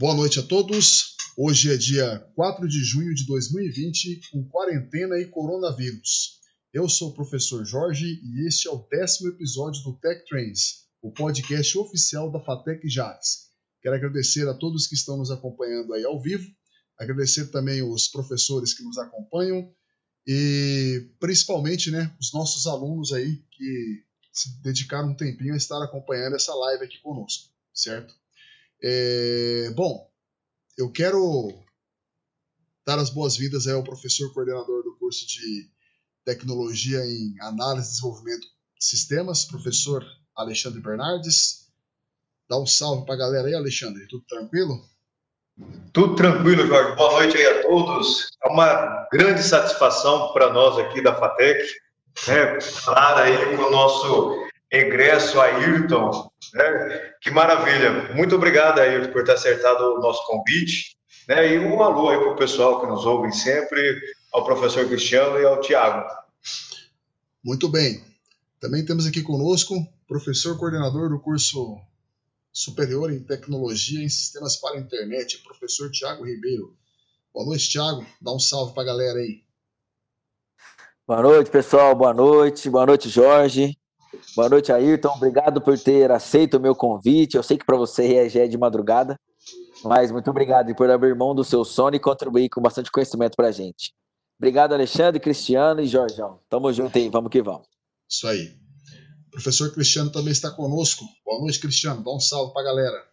Boa noite a todos. Hoje é dia 4 de junho de 2020, com quarentena e coronavírus. Eu sou o professor Jorge e este é o décimo episódio do Tech Trends, o podcast oficial da Fatec Jales. Quero agradecer a todos que estão nos acompanhando aí ao vivo, agradecer também os professores que nos acompanham e principalmente né, os nossos alunos aí que se dedicaram um tempinho a estar acompanhando essa live aqui conosco, certo? É, bom, eu quero dar as boas-vindas ao professor coordenador do curso de Tecnologia em Análise e Desenvolvimento de Sistemas, professor Alexandre Bernardes. Dá um salve para a galera aí, Alexandre. Tudo tranquilo? Tudo tranquilo, Jorge. Boa noite aí a todos. É uma grande satisfação para nós aqui da FATEC, né, falar aí com o nosso egresso Ayrton. Né? Que maravilha. Muito obrigado, Ayrton, por ter acertado o nosso convite. Né? E um alô aí para o pessoal que nos ouve sempre, ao professor Cristiano e ao Tiago. Muito bem. Também temos aqui conosco o professor coordenador do curso superior em tecnologia em sistemas para a internet, professor Tiago Ribeiro. Boa noite, Tiago. Dá um salve para a galera aí. Boa noite, pessoal. Boa noite. Boa noite, Jorge. Boa noite, Ayrton. Obrigado por ter aceito o meu convite. Eu sei que para você já é de madrugada, mas muito obrigado por abrir mão do seu sono e contribuir com bastante conhecimento para a gente. Obrigado, Alexandre, Cristiano e Jorjão. Tamo junto aí, vamos que vamos. Isso aí. Professor Cristiano também está conosco. Boa noite, Cristiano. Dá um salve para a galera.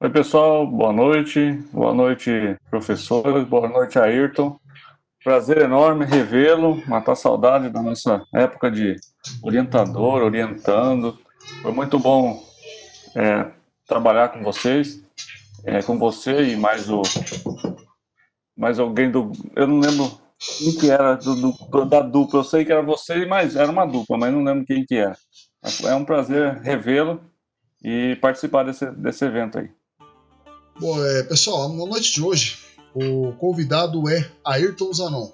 Oi, pessoal. Boa noite. Boa noite, professor. Boa noite, Ayrton. Prazer enorme revê-lo, matar saudade da nossa época de orientador, orientando. Foi muito bom é, trabalhar com vocês, é, com você e mais o mais alguém do, eu não lembro quem que era do, do, da dupla. Eu sei que era você mais era uma dupla, mas não lembro quem que era. É um prazer revê-lo e participar desse, desse evento aí. Bom, é, pessoal, na noite de hoje o convidado é Ayrton Zanon.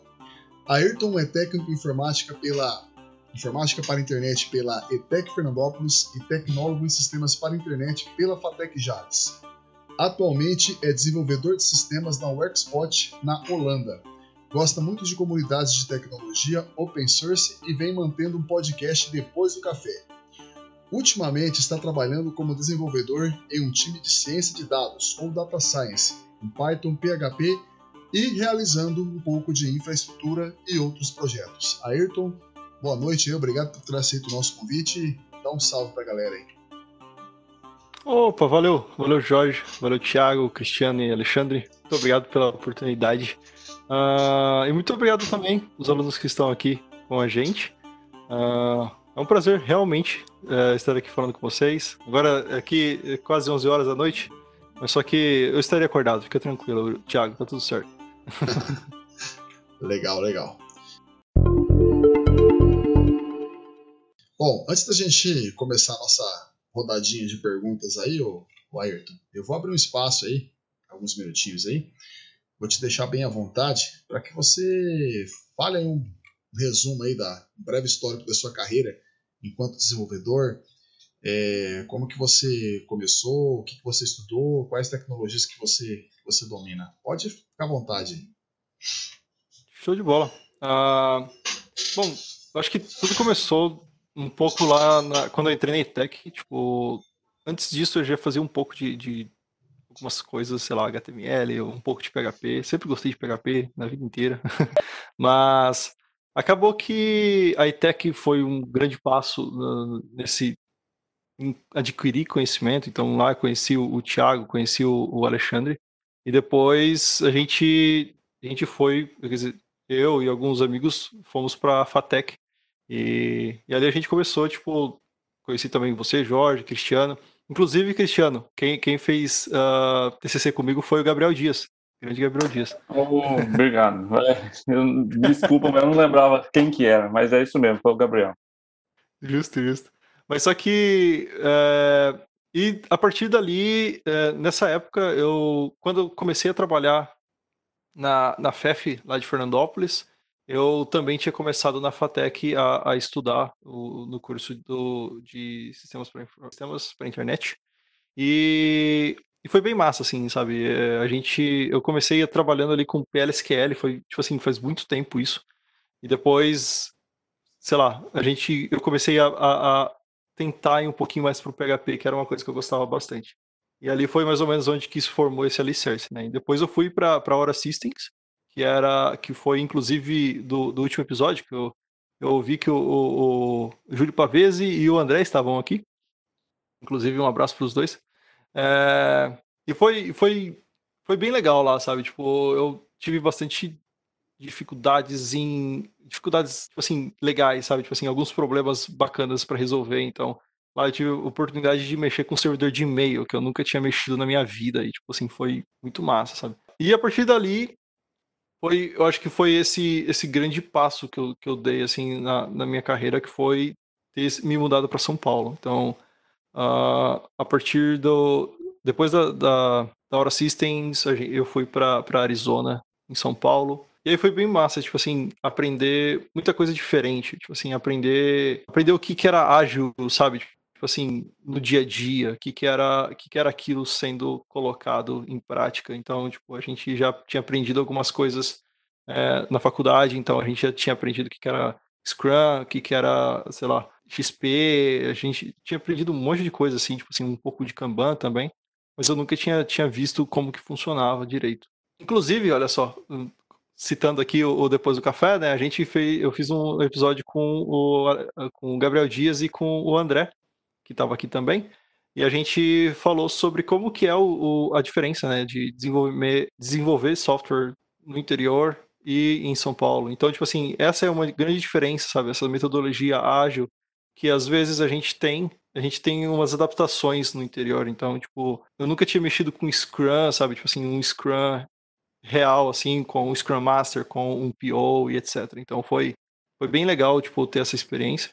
Ayrton é técnico em informática pela Informática para Internet pela ETEC Fernandópolis e tecnólogo em sistemas para internet pela Fatec Jales. Atualmente é desenvolvedor de sistemas na Workspot, na Holanda. Gosta muito de comunidades de tecnologia, open source e vem mantendo um podcast depois do café. Ultimamente está trabalhando como desenvolvedor em um time de ciência de dados ou data science em Python, PHP e realizando um pouco de infraestrutura e outros projetos. Ayrton, boa noite, obrigado por ter aceito o nosso convite. Dá um salve para a galera aí. Opa, valeu, valeu Jorge, valeu Thiago, Cristiano e Alexandre. Muito obrigado pela oportunidade. Uh, e muito obrigado também os alunos que estão aqui com a gente. Uh, é um prazer realmente uh, estar aqui falando com vocês. Agora, aqui é quase 11 horas da noite, mas só que eu estaria acordado, fica tranquilo, Thiago, tá tudo certo. legal, legal. Bom, antes da gente começar a nossa rodadinha de perguntas aí, ô Ayrton, eu vou abrir um espaço aí, alguns minutinhos aí, vou te deixar bem à vontade para que você fale um resumo aí da breve histórico da sua carreira enquanto desenvolvedor, é, como que você começou, o que, que você estudou, quais tecnologias que você, você domina. Pode ficar à vontade. Show de bola. Uh, bom, acho que tudo começou um pouco lá na, quando eu entrei na ETEC. Tipo, antes disso eu já fazia um pouco de, de algumas coisas, sei lá, HTML, um pouco de PHP. Sempre gostei de PHP na vida inteira. Mas acabou que a ETEC foi um grande passo nesse adquirir conhecimento. Então lá conheci o, Thiago, conheci o, Alexandre e depois a gente a gente foi, quer dizer, eu e alguns amigos fomos para a Fatec e, e ali a gente começou, tipo, conheci também você, Jorge, Cristiano. Inclusive, Cristiano, quem, quem fez uh, ah, TCC comigo foi o Gabriel Dias, grande Gabriel Dias. Oh, obrigado. Eu, desculpa, mas eu não lembrava quem que era, mas é isso mesmo, foi o Gabriel. Justo, justo. Mas só que. É, e a partir dali, é, nessa época, eu. Quando eu comecei a trabalhar na, na FEF, lá de Fernandópolis, eu também tinha começado na FATEC a, a estudar o, no curso do, de sistemas para internet. E, e, foi bem massa, assim, sabe? É, a gente, eu comecei trabalhando ali com PLSQL, foi, tipo assim, faz muito tempo isso. E depois, sei lá, a gente, eu comecei a, a, a tentar ir um pouquinho mais pro PHP, que era uma coisa que eu gostava bastante. E ali foi mais ou menos onde que se formou esse alicerce, né? E depois eu fui para para Aura Systems, que era que foi inclusive do, do último episódio que eu eu ouvi que o, o, o Júlio Pavese e o André estavam aqui. Inclusive um abraço para os dois. É, e foi foi foi bem legal lá, sabe? Tipo, eu tive bastante dificuldades em dificuldades tipo assim legais, sabe? Tipo assim, alguns problemas bacanas para resolver, então Lá eu tive a oportunidade de mexer com um servidor de e-mail, que eu nunca tinha mexido na minha vida. E, tipo assim, foi muito massa, sabe? E a partir dali, foi, eu acho que foi esse, esse grande passo que eu, que eu dei, assim, na, na minha carreira, que foi ter me mudado para São Paulo. Então, uh, a partir do... Depois da, da, da Hora Systems, eu fui para Arizona, em São Paulo. E aí foi bem massa, tipo assim, aprender muita coisa diferente. Tipo assim, aprender, aprender o que, que era ágil, sabe? Tipo assim, no dia a dia, o que, que, era, que, que era aquilo sendo colocado em prática. Então, tipo, a gente já tinha aprendido algumas coisas é, na faculdade, então a gente já tinha aprendido o que, que era Scrum, o que, que era, sei lá, XP, a gente tinha aprendido um monte de coisa, assim, tipo assim, um pouco de Kanban também, mas eu nunca tinha, tinha visto como que funcionava direito. Inclusive, olha só, hum, citando aqui o, Depois do Café, né, a gente fez, eu fiz um episódio com o, com o Gabriel Dias e com o André, que estava aqui também, e a gente falou sobre como que é o, o, a diferença né, de desenvolver, desenvolver software no interior e em São Paulo. Então, tipo assim, essa é uma grande diferença, sabe? Essa metodologia ágil que às vezes a gente tem, a gente tem umas adaptações no interior. Então, tipo, eu nunca tinha mexido com Scrum, sabe? Tipo assim, um Scrum real, assim, com um Scrum Master, com um PO e etc. Então, foi, foi bem legal, tipo, ter essa experiência.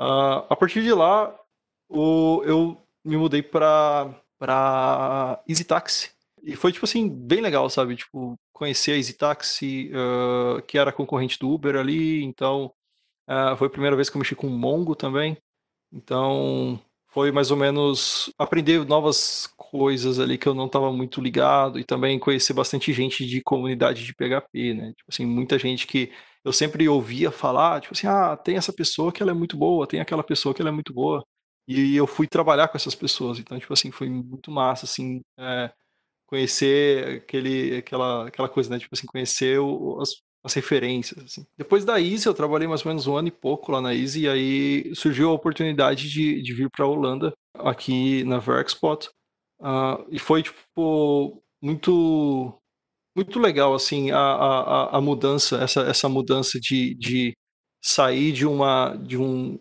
Uh, a partir de lá, o, eu me mudei pra, pra Easy Taxi. E foi, tipo assim, bem legal, sabe? Tipo, conhecer a Easy Taxi, uh, que era concorrente do Uber ali. Então, uh, foi a primeira vez que eu mexi com Mongo também. Então, foi mais ou menos aprender novas coisas ali que eu não estava muito ligado e também conhecer bastante gente de comunidade de PHP, né? Tipo assim, muita gente que eu sempre ouvia falar, tipo assim, ah, tem essa pessoa que ela é muito boa, tem aquela pessoa que ela é muito boa. E eu fui trabalhar com essas pessoas, então, tipo assim, foi muito massa, assim, é, conhecer aquele, aquela, aquela coisa, né? Tipo assim, conhecer o, as, as referências, assim. Depois da Easy, eu trabalhei mais ou menos um ano e pouco lá na Easy, e aí surgiu a oportunidade de, de vir para a Holanda, aqui na Verkspot, uh, e foi, tipo, muito muito legal, assim, a, a, a mudança, essa, essa mudança de, de sair de uma de um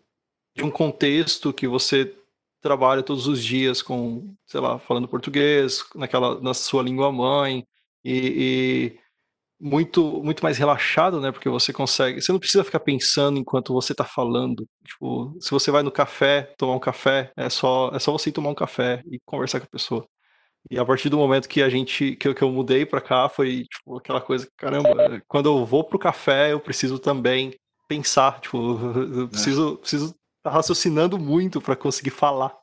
de um contexto que você trabalha todos os dias com, sei lá, falando português, naquela na sua língua mãe e, e muito muito mais relaxado, né? Porque você consegue, você não precisa ficar pensando enquanto você está falando. Tipo, se você vai no café tomar um café, é só é só você tomar um café e conversar com a pessoa. E a partir do momento que a gente que eu, que eu mudei para cá foi tipo aquela coisa, caramba, quando eu vou pro café, eu preciso também pensar, tipo, eu preciso preciso tá raciocinando muito para conseguir falar.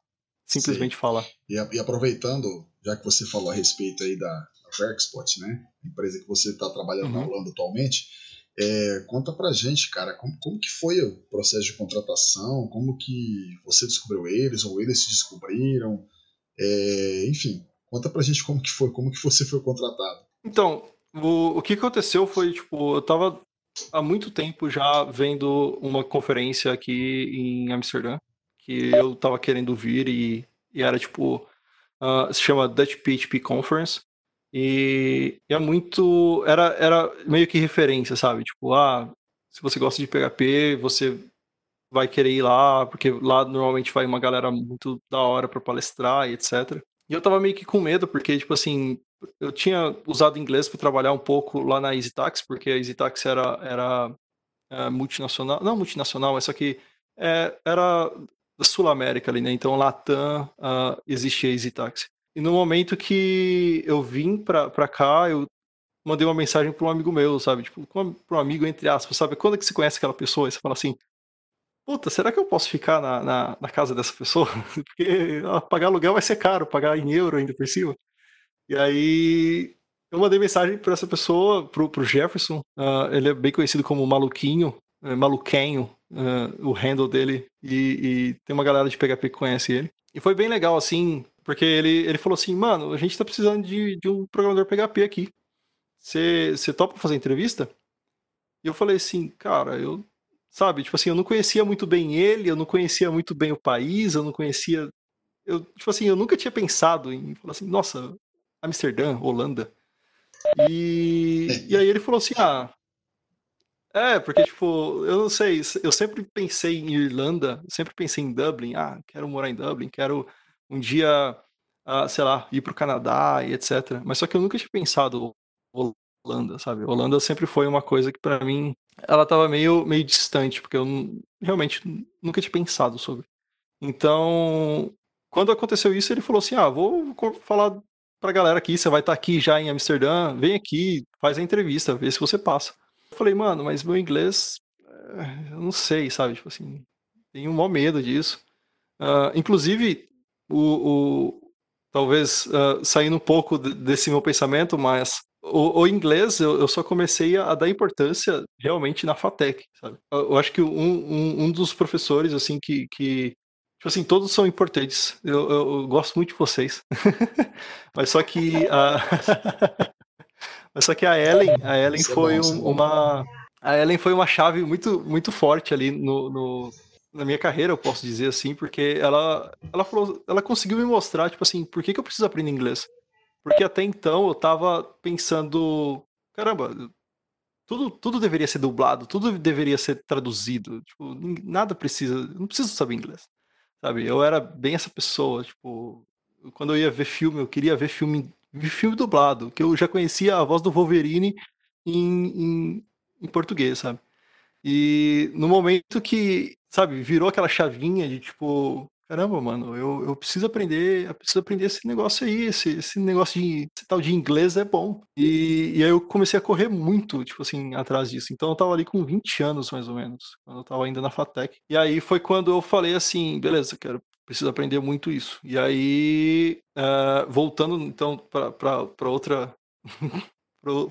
Simplesmente Sim. falar. E, e, aproveitando, já que você falou a respeito aí da, Verkspot, né? Empresa que você está trabalhando uhum. na Holanda atualmente. É, conta pra gente, cara, como, como que foi o processo de contratação? Como que você descobriu eles ou eles se descobriram? É, enfim, conta pra gente como que foi, como que você foi contratado. Então, o, o que aconteceu foi, tipo, eu tava há muito tempo já vendo uma conferência aqui em Amsterdã, que eu tava querendo vir e, e era tipo, uh, se chama Dutch PHP Conference, e, é muito, era, era meio que referência, sabe? Tipo, ah, se você gosta de PHP, você vai querer ir lá, porque lá normalmente vai uma galera muito da hora para palestrar e etc. E eu tava meio que com medo, porque, tipo assim, eu tinha usado inglês para trabalhar um pouco lá na EasyTax, porque a EasyTax era, era é, multinacional, não multinacional, mas só que é, era da Sul América ali, né? Então, Latam uh, existia EasyTax. E no momento que eu vim para cá, eu mandei uma mensagem para um amigo meu, sabe? Tipo, para um amigo, entre aspas, sabe? Quando é que você conhece aquela pessoa e você fala assim, puta, será que eu posso ficar na, na, na casa dessa pessoa? Porque pagar aluguel vai ser caro, pagar em euro ainda por cima. E aí eu mandei mensagem para essa pessoa, pro, pro Jefferson. Uh, ele é bem conhecido como Maluquinho, é, Maluquenho, uh, o handle dele. E, e, tem uma galera de PHP que conhece ele. E foi bem legal, assim, porque ele, ele falou assim, mano, a gente tá precisando de, de um programador PHP aqui. Você topa fazer entrevista? E eu falei assim, cara, eu sabe? Tipo assim, eu não conhecia muito bem ele, eu não conhecia muito bem o país, eu não conhecia. Eu, tipo assim, eu nunca tinha pensado em falar assim, nossa, Amsterdã, Holanda. E, e aí ele falou assim, ah. É, porque, tipo, eu não sei, eu sempre pensei em Irlanda, sempre pensei em Dublin, ah, quero morar em Dublin, quero um dia, ah, sei lá, ir pro Canadá e etc. Mas só que eu nunca tinha pensado Holanda, sabe? Holanda sempre foi uma coisa que para mim ela tava meio, meio distante, porque eu realmente nunca tinha pensado sobre. Então, quando aconteceu isso, ele falou assim: "Ah, vou falar pra galera aqui, você vai estar tá aqui já em Amsterdã, vem aqui, faz a entrevista, vê se você passa". Eu falei: "Mano, mas meu inglês eh, eu não sei, sabe? Tipo assim, tenho um maior medo disso". Uh, inclusive, o, o talvez uh, saindo um pouco desse meu pensamento, mas o, o inglês eu, eu, só comecei a, dar importância realmente na FATEC, sabe? Eu, eu acho que um, um, um, dos professores, assim, que, que Tipo assim, todos são importantes. Eu, eu, eu gosto muito de vocês. Mas só que a. Mas só que a Ellen, a Ellen é foi bom, um, uma. A Ellen foi uma chave muito, muito forte ali no, no, na minha carreira, eu posso dizer assim, porque ela, ela falou, ela conseguiu me mostrar, tipo assim, por que, que eu preciso aprender inglês? Porque até então eu tava pensando, caramba, tudo, tudo deveria ser dublado, tudo deveria ser traduzido. Tipo, nada precisa, não preciso saber inglês. Sabe? Eu era bem essa pessoa, tipo, quando eu ia ver filme, eu queria ver filme, filme dublado, que eu já conhecia a voz do Wolverine em, em, em português, sabe? E no momento que, sabe, virou aquela chavinha de tipo, caramba, mano, eu, eu preciso aprender, eu preciso aprender esse negócio aí, esse, esse negócio de esse tal de inglês é bom. E, e aí eu comecei a correr muito, tipo assim, atrás disso. Então eu tava ali com 20 anos, mais ou menos, quando eu tava ainda na FATEC. E aí foi quando eu falei assim, beleza, quero preciso aprender muito isso. E aí, uh, voltando então para outra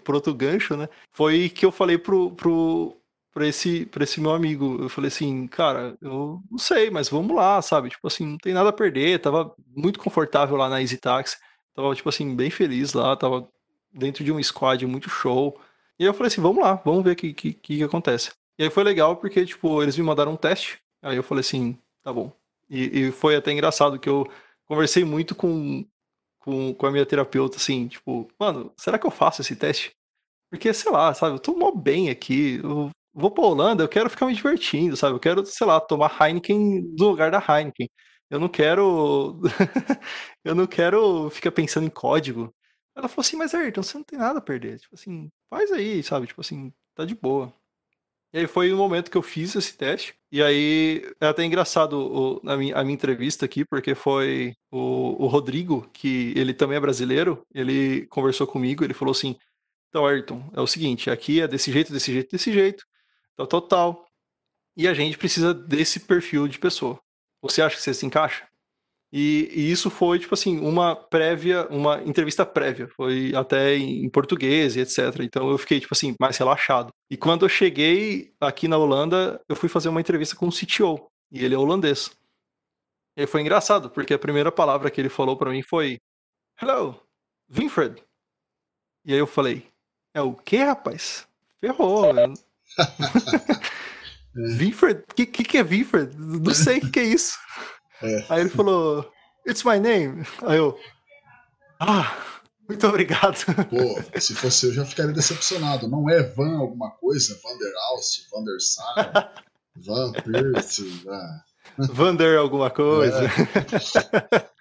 para outro gancho, né? Foi que eu falei pro, pro, para esse, pra esse meu amigo. Eu falei assim, cara, eu não sei, mas vamos lá, sabe? Tipo assim, não tem nada a perder. Tava muito confortável lá na Easy Taxi. Tava, tipo assim, bem feliz lá. Tava dentro de um squad muito show. E aí eu falei assim, vamos lá, vamos ver o que, que, que acontece. E aí foi legal porque, tipo, eles me mandaram um teste. Aí eu falei assim, tá bom. E, e foi até engraçado que eu conversei muito com, com, com a minha terapeuta, assim, tipo, mano, será que eu faço esse teste? Porque, sei lá, sabe, eu tô mó bem aqui, eu vou pra Holanda, eu quero ficar me divertindo, sabe? Eu quero, sei lá, tomar Heineken no lugar da Heineken. Eu não quero. eu não quero ficar pensando em código. Ela falou assim, mas Ayrton, você não tem nada a perder. Tipo assim, faz aí, sabe? Tipo assim, tá de boa. E aí foi o momento que eu fiz esse teste. E aí é até engraçado o, a, minha, a minha entrevista aqui, porque foi o, o Rodrigo, que ele também é brasileiro, ele conversou comigo, ele falou assim, então, Ayrton, é o seguinte, aqui é desse jeito, desse jeito, desse jeito tal, tal, tal. E a gente precisa desse perfil de pessoa. Você acha que você se encaixa? E, e, isso foi, tipo assim, uma prévia, uma entrevista prévia. Foi até em português e etc. Então eu fiquei, tipo assim, mais relaxado. E quando eu cheguei aqui na Holanda, eu fui fazer uma entrevista com o CTO. E ele é holandês. E foi engraçado, porque a primeira palavra que ele falou para mim foi: Hello, Winfred. E aí eu falei: É o que, rapaz? Ferrou. Vinfred? O que, que, que é Vinfred? Não sei o que, que é isso. É. Aí ele falou, It's my name. Aí eu, ah, muito obrigado. Pô, se fosse eu já ficaria decepcionado. Não é Van alguma coisa? Vander Alst, Vander Sar, Van Pierce, ah. Vander alguma coisa. É.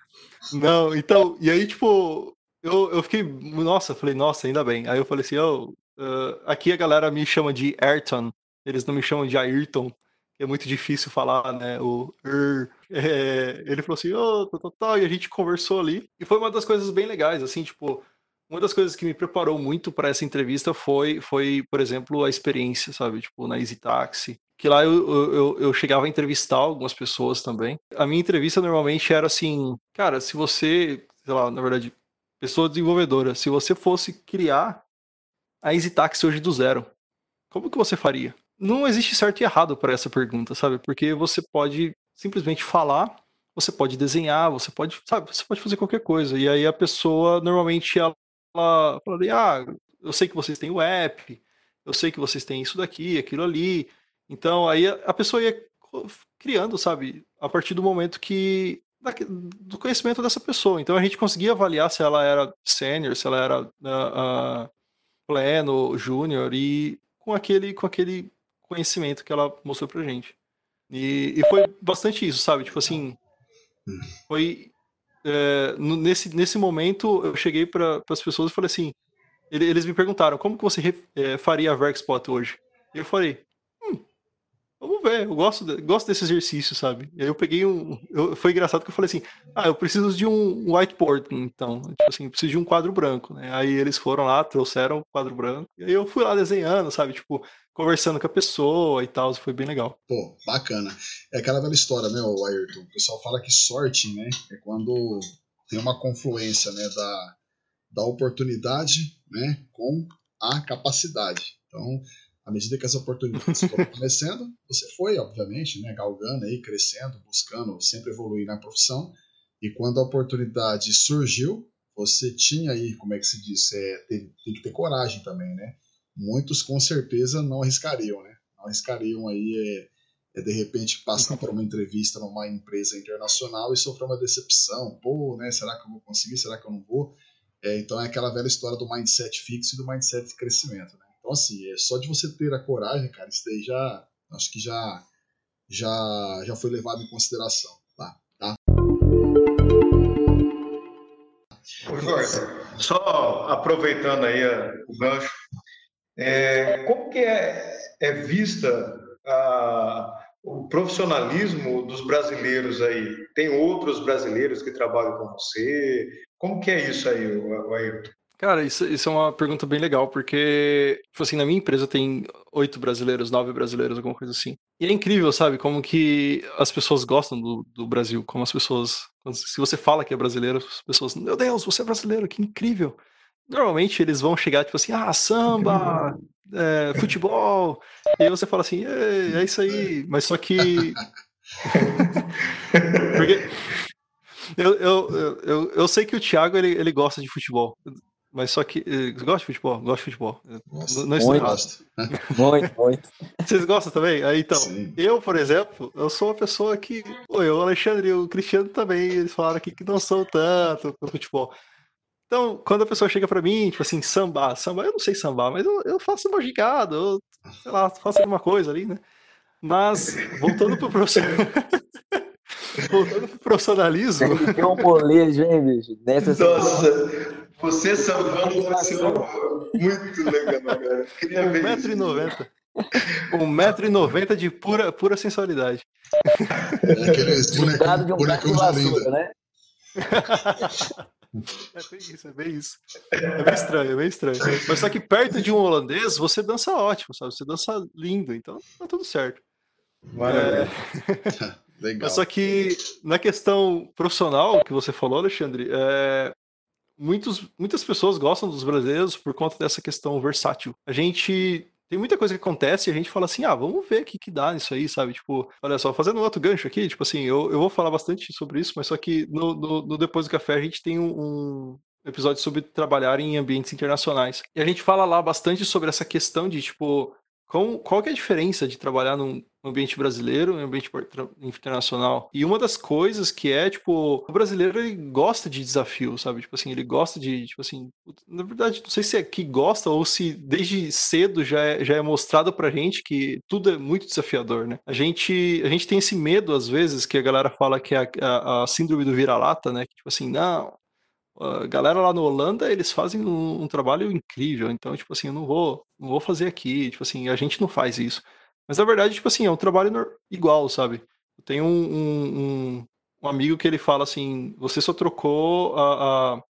Não, então, e aí, tipo, eu, eu fiquei, nossa, falei, nossa, ainda bem. Aí eu falei assim, oh, uh, aqui a galera me chama de Ayrton, eles não me chamam de Ayrton, é muito difícil falar, né? O er, é, ele falou assim, oh, tal, e a gente conversou ali. E foi uma das coisas bem legais, assim, tipo, uma das coisas que me preparou muito para essa entrevista foi, foi, por exemplo, a experiência, sabe? Tipo, na Easy Taxi. Que lá eu, eu, eu chegava a entrevistar algumas pessoas também. A minha entrevista normalmente era assim, cara, se você, sei lá, na verdade, pessoa desenvolvedora, se você fosse criar a Easy Taxi hoje do zero, como que você faria? Não existe certo e errado para essa pergunta, sabe? Porque você pode simplesmente falar, você pode desenhar, você pode, sabe, você pode fazer qualquer coisa. E aí a pessoa normalmente ela fala, ah, eu sei que vocês têm o app, eu sei que vocês têm isso daqui, aquilo ali. Então aí a pessoa ia criando, sabe, a partir do momento que do conhecimento dessa pessoa. Então a gente conseguia avaliar se ela era sênior, se ela era uh, uh, pleno, júnior e com aquele com aquele conhecimento que ela mostrou pra gente. E, e foi bastante isso, sabe? Tipo assim, foi é, nesse, nesse momento eu cheguei para as pessoas e falei assim, eles me perguntaram como que você é, faria a Verkspot hoje? Eu falei, vamos ver, eu gosto, gosto desse exercício, sabe? E aí eu peguei um, eu, foi engraçado que eu falei assim, ah, eu preciso de um whiteboard, então, tipo assim, preciso de um quadro branco, né? Aí eles foram lá, trouxeram o quadro branco, e aí eu fui lá desenhando, sabe? Tipo, conversando com a pessoa e tal, foi bem legal. Pô, bacana. É aquela velha história, né, o Ayrton? O pessoal fala que sorte, né, é quando tem uma confluência, né, da, da oportunidade, né, com a capacidade. Então, à medida que as oportunidades foram acontecendo, você foi, obviamente, né, galgando aí, crescendo, buscando sempre evoluir na profissão. E quando a oportunidade surgiu, você tinha aí, como é que se diz, é, tem, tem que ter coragem também, né? muitos com certeza não arriscariam, né? Não arriscariam aí é, é de repente passar por uma entrevista numa empresa internacional e sofrer uma decepção. Pô, né? Será que eu vou conseguir? Será que eu não vou? É, então é aquela velha história do mindset fixo e do mindset de crescimento, né? Então assim, é só de você ter a coragem, cara, isso daí já acho que já já já foi levado em consideração, tá? tá? Jorge, só aproveitando aí o gancho, é, como que é, é vista a, o profissionalismo dos brasileiros aí? Tem outros brasileiros que trabalham com você? Como que é isso aí, Ayrton? Cara, isso, isso, é uma pergunta bem legal, porque, tipo assim, na minha empresa tem oito brasileiros, nove brasileiros, alguma coisa assim. E é incrível, sabe, como que as pessoas gostam do, do Brasil, como as pessoas, se você fala que é brasileiro, as pessoas, meu Deus, você é brasileiro, que incrível. Normalmente eles vão chegar tipo assim, ah, samba, é, futebol, e aí você fala assim, é, é isso aí, mas só que. Porque eu, eu, eu, eu sei que o Thiago ele, ele gosta de futebol. Mas só que. Eh, gosta de futebol? Gosta de futebol. Nossa, não, muito, gosto. muito, muito. Vocês gostam também? Aí, então, Sim. eu, por exemplo, eu sou uma pessoa que. Pô, eu, o Alexandre e o Cristiano também, eles falaram aqui que não são tanto pro futebol. Então, quando a pessoa chega para mim, tipo assim, samba, samba, eu não sei sambar, mas eu, eu faço uma gigada, eu, sei lá, faço alguma coisa ali, né? Mas, voltando pro profissionalismo. voltando pro profissionalismo. Tem um molejo, hein, bicho? Nessa Nossa, você sambando vai ser muito legal, cara. Queria ver 1,90m. 1,90m de pura, pura sensualidade. É aquele bonecão, de um bonecão de vassoura, né? É bem isso, é bem isso. É bem estranho, é bem estranho. Mas só que perto de um holandês, você dança ótimo, sabe? Você dança lindo, então tá tudo certo. Maravilha. É... Legal. Mas só que na questão profissional que você falou, Alexandre, é... Muitos, muitas pessoas gostam dos brasileiros por conta dessa questão versátil. A gente tem muita coisa que acontece e a gente fala assim, ah, vamos ver o que, que dá nisso aí, sabe? Tipo, olha só, fazendo um outro gancho aqui, tipo assim, eu, eu vou falar bastante sobre isso, mas só que no, no, no Depois do Café a gente tem um, um episódio sobre trabalhar em ambientes internacionais. E a gente fala lá bastante sobre essa questão de, tipo, qual, qual que é a diferença de trabalhar num ambiente brasileiro, num ambiente internacional? E uma das coisas que é, tipo, o brasileiro ele gosta de desafio, sabe? Tipo assim, ele gosta de, tipo assim, na verdade, não sei se é que gosta ou se desde cedo já é, já é mostrado pra gente que tudo é muito desafiador, né? A gente, a gente tem esse medo, às vezes, que a galera fala que é a, a, a síndrome do vira-lata, né? Que, tipo assim, não, a galera lá no Holanda, eles fazem um, um, trabalho incrível. Então, tipo assim, eu não vou, não vou fazer aqui. Tipo assim, a gente não faz isso. Mas na verdade, tipo assim, é um trabalho igual, sabe? Eu tenho um, um, um amigo que ele fala assim: você só trocou a, a,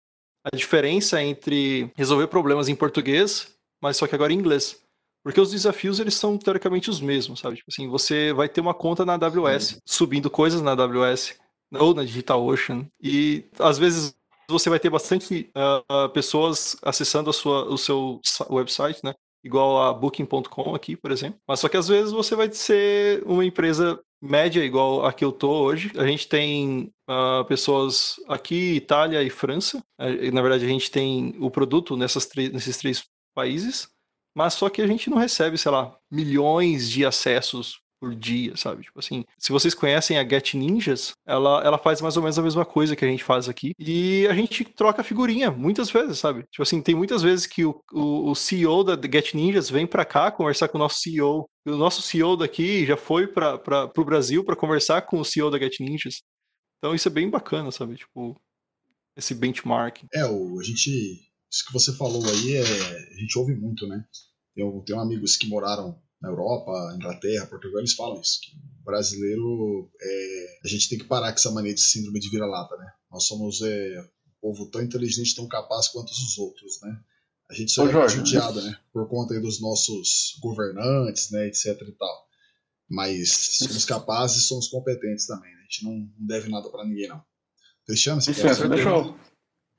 a diferença entre resolver problemas em português, mas só que agora em inglês. Porque os desafios, eles são teoricamente os mesmos, sabe? Tipo assim, você vai ter uma conta na AWS, subindo coisas na AWS, ou na DigitalOcean, e às vezes você vai ter bastante uh, pessoas acessando a sua, o seu website, né? Igual a Booking.com aqui, por exemplo. Mas só que às vezes você vai ser uma empresa média igual a que eu tô hoje. A gente tem uh, pessoas aqui, Itália e França. Na verdade, a gente tem o produto nessas nesses três países. Mas só que a gente não recebe, sei lá, milhões de acessos por dia, sabe? Tipo assim, se vocês conhecem a Get Ninjas, ela, ela faz mais ou menos a mesma coisa que a gente faz aqui. E a gente troca figurinha muitas vezes, sabe? Tipo assim, tem muitas vezes que o, o, o CEO da Get Ninjas vem para cá conversar com o nosso CEO. O nosso CEO daqui já foi para o Brasil para conversar com o CEO da Get Ninjas. Então isso é bem bacana, sabe? Tipo, esse benchmark. É, o, a gente. Isso que você falou aí, é, a gente ouve muito, né? Eu tenho amigos que moraram na Europa, Inglaterra, Portugal, eles falam isso. Que o brasileiro, é, a gente tem que parar com essa mania de síndrome de vira-lata, né? Nós somos é, um povo tão inteligente, tão capaz quanto os outros, né? A gente só é judiado, né? Por conta dos nossos governantes, né, etc e tal. Mas somos capazes e somos competentes também. Né? A gente não deve nada para ninguém, não. Cristiano, você Licença, deixa eu,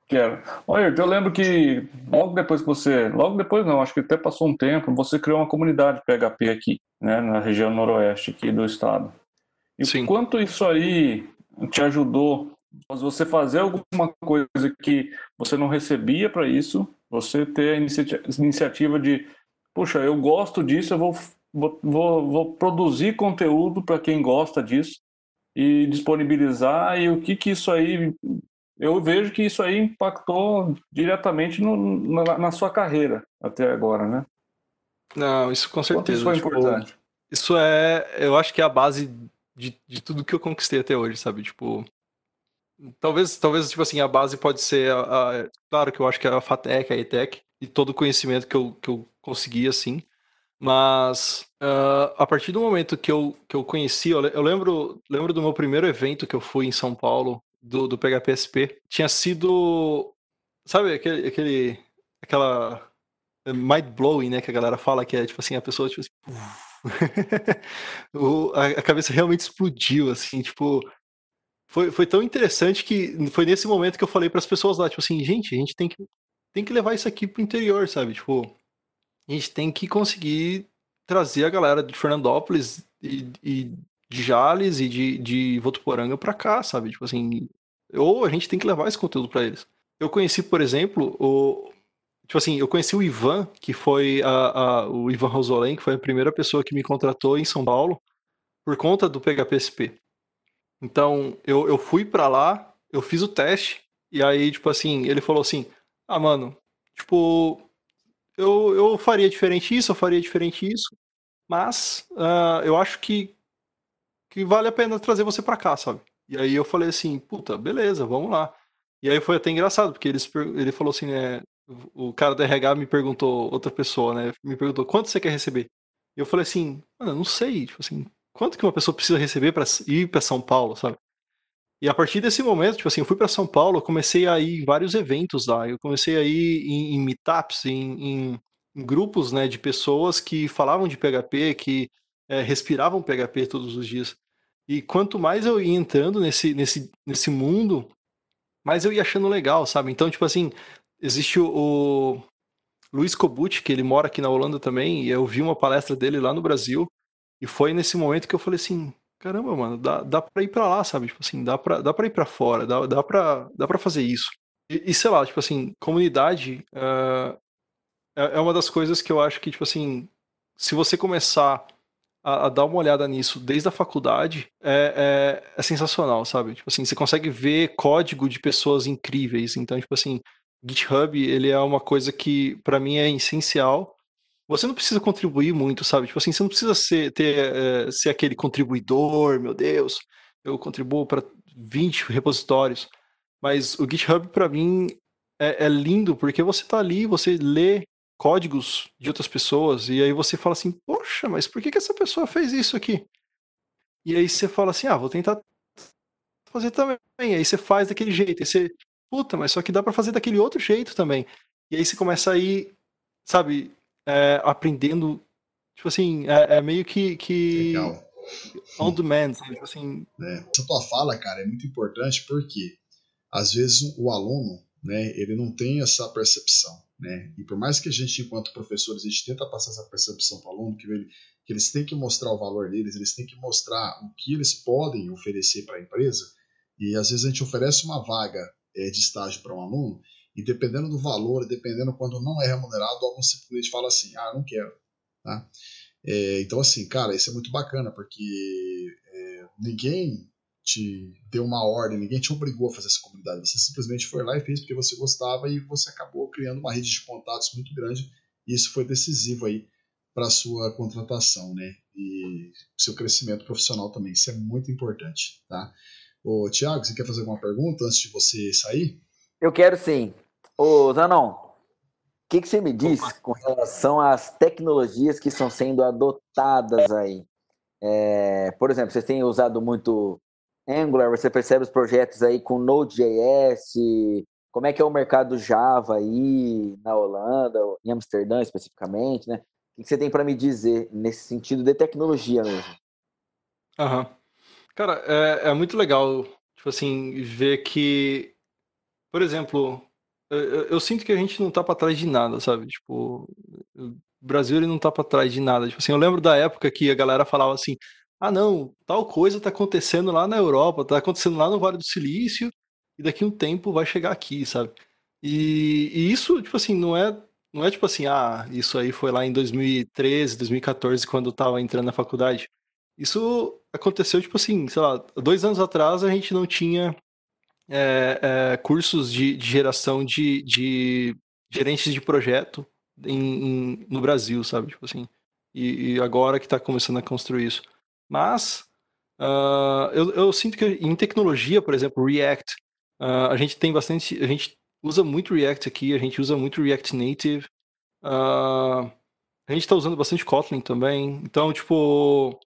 Quero. Olha, eu lembro que logo depois que você, logo depois não, acho que até passou um tempo, você criou uma comunidade PHP aqui, né, na região noroeste aqui do estado. E Sim. quanto isso aí te ajudou você fazer alguma coisa que você não recebia para isso, você ter a iniciativa de, puxa, eu gosto disso, eu vou, vou, vou, vou produzir conteúdo para quem gosta disso e disponibilizar, e o que que isso aí eu vejo que isso aí impactou diretamente no, na, na, sua carreira até agora, né? Não, isso com certeza. isso foi tipo, importante? Isso é, eu acho que é a base de, de tudo que eu conquistei até hoje, sabe? Tipo, talvez, talvez tipo assim, a base pode ser, a, a, claro que eu acho que é a FATEC, a ETEC, e todo o conhecimento que eu, que eu consegui, assim, mas uh, a partir do momento que eu, que eu conheci, eu, eu lembro, lembro do meu primeiro evento que eu fui em São Paulo, do, do PHPSP tinha sido. Sabe aquele, aquele. aquela. Mind blowing, né? Que a galera fala que é tipo assim, a pessoa, tipo assim. a, a cabeça realmente explodiu, assim, tipo. Foi, foi tão interessante que foi nesse momento que eu falei para as pessoas lá, tipo assim, gente, a gente tem que, tem que levar isso aqui pro interior, sabe? Tipo, a gente tem que conseguir trazer a galera de Fernandópolis e, e de Jales e de, de Votuporanga para cá, sabe? Tipo assim, ou a gente tem que levar esse conteúdo para eles. Eu conheci, por exemplo, o tipo assim, eu conheci o Ivan, que foi a, a, o Ivan Rosolém, que foi a primeira pessoa que me contratou em São Paulo por conta do PHPSP. Então, eu, eu fui para lá, eu fiz o teste, e aí, tipo assim, ele falou assim: Ah, mano, tipo, eu, eu faria diferente isso, eu faria diferente isso, mas uh, eu acho que que vale a pena trazer você para cá, sabe? E aí eu falei assim, puta, beleza, vamos lá. E aí foi até engraçado, porque eles, ele falou assim, né? O cara da RH me perguntou, outra pessoa, né? Me perguntou, quanto você quer receber? E eu falei assim, mano, eu não sei, tipo assim, quanto que uma pessoa precisa receber para ir para São Paulo, sabe? E a partir desse momento, tipo assim, eu fui para São Paulo, eu comecei a ir em vários eventos lá, eu comecei a ir em, em meetups, em, em, em, grupos, né, de pessoas que falavam de PHP, que é, respiravam PHP todos os dias. E quanto mais eu ia entrando nesse, nesse, nesse mundo, mais eu ia achando legal, sabe? Então, tipo assim, existe o, o Luiz Kobuti, que ele mora aqui na Holanda também, e eu vi uma palestra dele lá no Brasil, e foi nesse momento que eu falei assim, caramba, mano, dá, dá pra ir pra lá, sabe? Tipo assim, dá pra, dá pra ir pra fora, dá, dá, pra, dá pra fazer isso. E, e sei lá, tipo assim, comunidade uh, é, é uma das coisas que eu acho que, tipo assim, se você começar a, a, dar uma olhada nisso desde a faculdade é, é, é, sensacional, sabe? Tipo assim, você consegue ver código de pessoas incríveis. Então, tipo assim, GitHub, ele é uma coisa que para mim é essencial. Você não precisa contribuir muito, sabe? Tipo assim, você não precisa ser, ter, é, ser aquele contribuidor, meu Deus, eu contribuo para 20 repositórios. Mas o GitHub, para mim, é, é, lindo porque você tá ali, você lê códigos de outras pessoas, e aí você fala assim, poxa, mas por que, que essa pessoa fez isso aqui? E aí você fala assim, ah, vou tentar fazer também. Aí você faz daquele jeito, aí você puta, mas só que dá para fazer daquele outro jeito também. E aí você começa a ir, sabe, é, aprendendo, tipo assim, é, é meio que, que Legal. on demand? Tipo assim, né? Essa tua fala, cara, é muito importante porque às vezes o aluno, né, ele não tem essa percepção, né? E por mais que a gente, enquanto professores, a gente tenta passar essa percepção para o aluno, que, ele, que eles têm que mostrar o valor deles, eles têm que mostrar o que eles podem oferecer para a empresa. E às vezes a gente oferece uma vaga é, de estágio para um aluno e dependendo do valor, dependendo quando não é remunerado, o aluno simplesmente fala assim, ah, não quero, tá? É, então assim, cara, isso é muito bacana porque é, ninguém te deu uma ordem, ninguém te obrigou a fazer essa comunidade. Você simplesmente foi lá e fez porque você gostava e você acabou criando uma rede de contatos muito grande. E isso foi decisivo aí para a sua contratação, né? E seu crescimento profissional também. Isso é muito importante, tá? Ô, Tiago, você quer fazer alguma pergunta antes de você sair? Eu quero sim. Ô, Zanon, o que, que você me diz Opa. com relação às tecnologias que estão sendo adotadas aí? É, por exemplo, vocês têm usado muito Angular, você percebe os projetos aí com Node.js, como é que é o mercado Java aí na Holanda, em Amsterdã especificamente, né? O que você tem para me dizer nesse sentido de tecnologia mesmo? Aham. Cara, é, é, muito legal, tipo assim, ver que, por exemplo, eu, eu sinto que a gente não tá para trás de nada, sabe? Tipo, o Brasil ele não tá para trás de nada. Tipo assim, eu lembro da época que a galera falava assim: ah, não, tal coisa está acontecendo lá na Europa, está acontecendo lá no Vale do Silício, e daqui um tempo vai chegar aqui, sabe? E, e, isso, tipo assim, não é, não é tipo assim, ah, isso aí foi lá em 2013, 2014, quando eu estava entrando na faculdade. Isso aconteceu, tipo assim, sei lá, dois anos atrás a gente não tinha é, é, cursos de, de, geração de, de gerentes de projeto em, em, no Brasil, sabe? Tipo assim. E, e agora que está começando a construir isso. Mas uh, eu, eu, sinto que em tecnologia, por exemplo, React, uh, a gente tem bastante. A gente usa muito React aqui, a gente usa muito React Native. Uh, a gente está usando bastante Kotlin também. Então, tipo.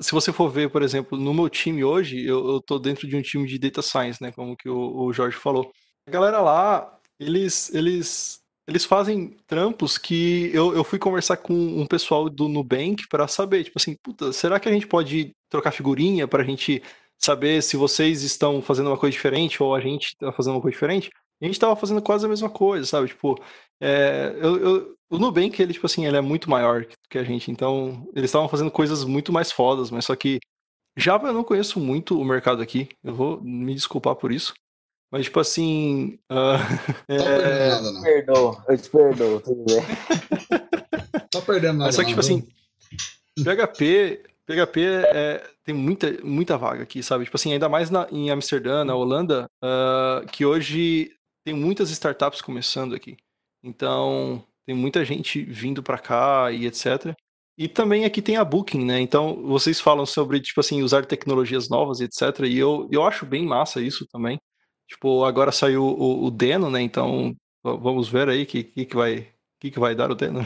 se você for ver, por exemplo, no meu time hoje, eu, estou dentro de um time de data science, né? Como que o, o Jorge falou. A galera lá, eles, eles eles fazem trampos que eu, eu fui conversar com um pessoal do Nubank para saber, tipo assim, puta, será que a gente pode trocar figurinha para a gente saber se vocês estão fazendo uma coisa diferente ou a gente está fazendo uma coisa diferente? E a gente estava fazendo quase a mesma coisa, sabe? Tipo, é, eu, eu, o Nubank, ele, tipo assim, ele é muito maior que a gente, então eles estavam fazendo coisas muito mais fodas, mas só que Java eu não conheço muito o mercado aqui, eu vou me desculpar por isso. Mas, tipo assim. Uh, tá é... perdendo nada, não. Perdoo, eu te perdoo, tudo bem. tá perdendo nada. Mas só que, tipo assim, PHP, PHP é, tem muita, muita vaga aqui, sabe? Tipo assim, ainda mais na, em Amsterdã, na Holanda, uh, que hoje tem muitas startups começando aqui. Então, tem muita gente vindo para cá e etc. E também aqui tem a Booking, né? Então, vocês falam sobre, tipo assim, usar tecnologias novas e etc. E eu, eu acho bem massa isso também. Tipo, agora saiu o, o Deno, né? Então vamos ver aí o que, que, que, vai, que, que vai dar o Deno.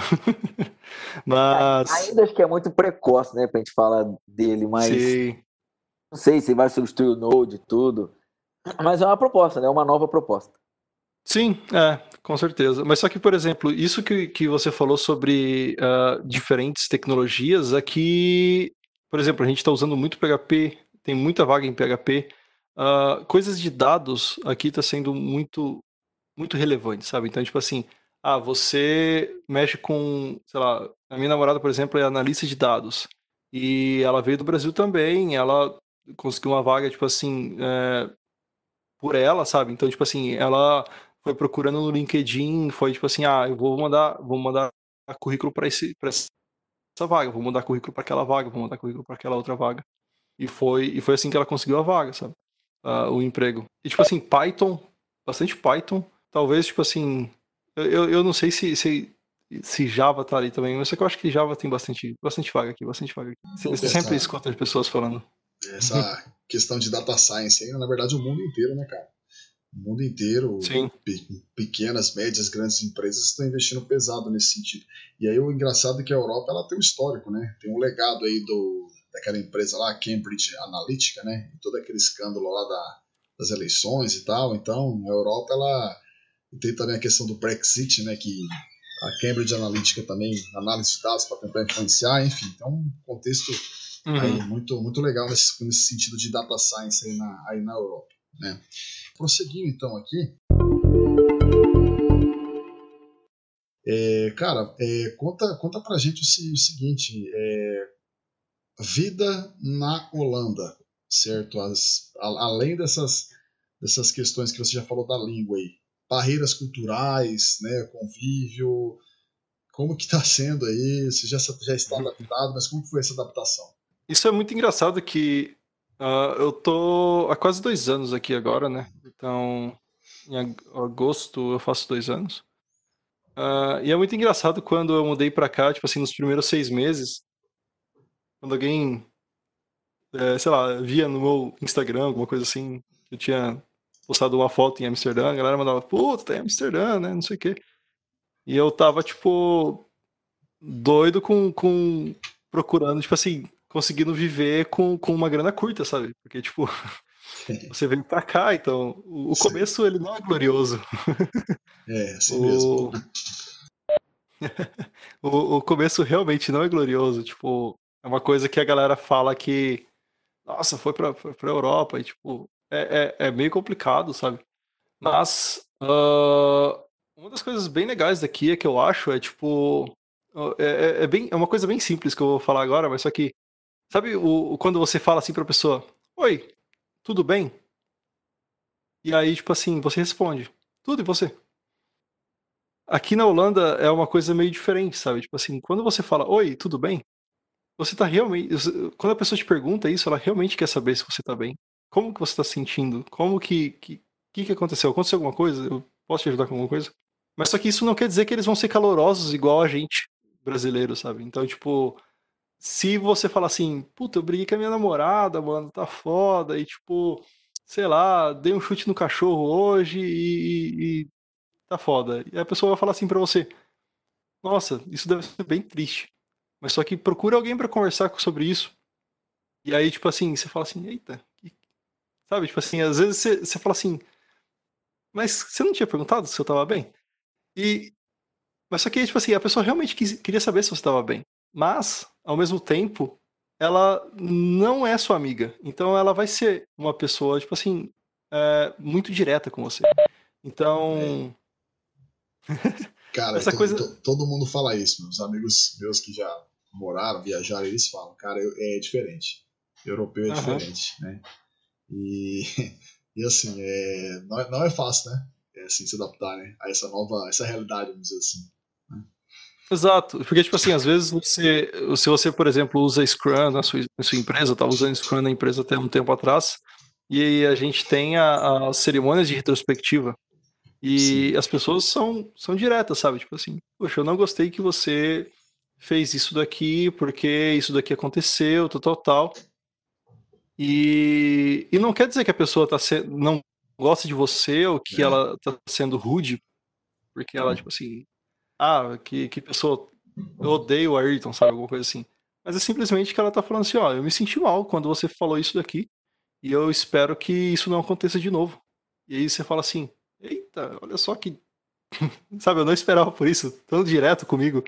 mas. Ainda acho que é muito precoce, né, pra gente falar dele, mas. Sim. Não sei se vai substituir o Node e tudo. Mas é uma proposta, né? É uma nova proposta. Sim, é, com certeza. Mas só que, por exemplo, isso que, que você falou sobre uh, diferentes tecnologias, aqui, por exemplo, a gente está usando muito PHP, tem muita vaga em PHP. Uh, coisas de dados aqui está sendo muito, muito relevante, sabe? Então, tipo assim, ah, você mexe com, sei lá, a minha namorada, por exemplo, é analista de dados. E ela veio do Brasil também, ela conseguiu uma vaga, tipo assim, é, por ela, sabe? Então, tipo assim, ela foi procurando no LinkedIn, foi tipo assim, ah, eu vou mandar, vou mandar currículo para esse pra essa vaga, vou mandar currículo para aquela vaga, vou mandar currículo para aquela outra vaga. E foi, e foi assim que ela conseguiu a vaga, sabe? Uh, o emprego. E, tipo assim, Python, bastante Python. Talvez, tipo assim, eu, eu não sei se, se, se Java tá ali também, mas só que eu acho que Java tem bastante, bastante vaga aqui, bastante vaga aqui. Você, você sempre escuta as pessoas falando. Essa questão de data science aí, na verdade, o mundo inteiro, né, cara? O mundo inteiro, pe pequenas, médias, grandes empresas estão investindo pesado nesse sentido. E aí o engraçado é que a Europa ela tem um histórico, né? Tem um legado aí do, daquela empresa lá, Cambridge Analytica, né? E todo aquele escândalo lá da, das eleições e tal. Então, a Europa, ela tem também a questão do Brexit, né, que a Cambridge Analytica também, análise de dados para tentar influenciar, enfim, então um contexto uhum. aí muito, muito legal nesse, nesse sentido de data science aí na, aí na Europa. Né. Prosseguindo então aqui, é, cara, é, conta, conta pra gente o, o seguinte: é, vida na Holanda, certo? As, a, além dessas, dessas questões que você já falou da língua aí, barreiras culturais, né, convívio, como que está sendo aí? Você já, já está adaptado, mas como foi essa adaptação? Isso é muito engraçado que uh, eu tô há quase dois anos aqui agora, né? Então, em agosto eu faço dois anos. Uh, e é muito engraçado quando eu mudei pra cá, tipo assim, nos primeiros seis meses, quando alguém, é, sei lá, via no meu Instagram, alguma coisa assim, eu tinha postado uma foto em Amsterdã, a galera mandava, puta, tá em Amsterdã, né, não sei o quê. E eu tava, tipo, doido com, com procurando, tipo assim, conseguindo viver com, com uma grana curta, sabe? Porque, tipo, você veio pra cá, então o Sim. começo ele não é glorioso. É, assim o... mesmo. o, o começo realmente não é glorioso. Tipo, é uma coisa que a galera fala que, nossa, foi pra, foi pra Europa e, tipo, é, é, é meio complicado, sabe? Mas, uh, uma das coisas bem legais daqui é que eu acho é, tipo, é, é, é, bem, é uma coisa bem simples que eu vou falar agora, mas só que, sabe o, quando você fala assim pra pessoa, oi, tudo bem? E aí, tipo assim, você responde, tudo e você? Aqui na Holanda é uma coisa meio diferente, sabe? Tipo assim, quando você fala, oi, tudo bem? Você tá realmente. Quando a pessoa te pergunta isso, ela realmente quer saber se você tá bem. Como que você tá sentindo? Como que. que que, que aconteceu? Aconteceu alguma coisa? Eu posso te ajudar com alguma coisa? Mas só que isso não quer dizer que eles vão ser calorosos igual a gente, brasileiro, sabe? Então, tipo, se você falar assim, puta, eu briguei com a minha namorada, mano, tá foda, e tipo, sei lá, dei um chute no cachorro hoje e, e tá foda. E a pessoa vai falar assim pra você, nossa, isso deve ser bem triste. Mas só que procura alguém para conversar sobre isso. E aí, tipo assim, você fala assim, eita, que... sabe? Tipo assim, às vezes você, você fala assim, mas você não tinha perguntado se eu tava bem? E. Mas só que, tipo assim, a pessoa realmente quis, queria saber se você estava bem. Mas, ao mesmo tempo, ela não é sua amiga. Então ela vai ser uma pessoa, tipo assim, é, muito direta com você. Então. Cara, Essa todo, coisa... todo mundo fala isso. Meus amigos meus que já moraram, viajaram, eles falam, cara, é diferente. Europeu é uhum. diferente, né? E, e assim, é, não, é, não é fácil, né? É assim, se adaptar né? a essa nova, essa realidade, vamos dizer assim. Exato, porque tipo assim, às vezes você, se você, por exemplo, usa Scrum na sua, na sua empresa, estava usando Scrum na empresa até um tempo atrás, e a gente tem as cerimônias de retrospectiva, e Sim. as pessoas são, são diretas, sabe? Tipo assim, poxa, eu não gostei que você fez isso daqui, porque isso daqui aconteceu, tal, tal, tal. E, e não quer dizer que a pessoa tá se, não gosta de você ou que é. ela tá sendo rude, porque ela, tipo assim, ah, que, que pessoa, eu odeio o Ayrton, sabe? Alguma coisa assim. Mas é simplesmente que ela tá falando assim, ó, eu me senti mal quando você falou isso daqui e eu espero que isso não aconteça de novo. E aí você fala assim, eita, olha só que. sabe, eu não esperava por isso, tão direto comigo.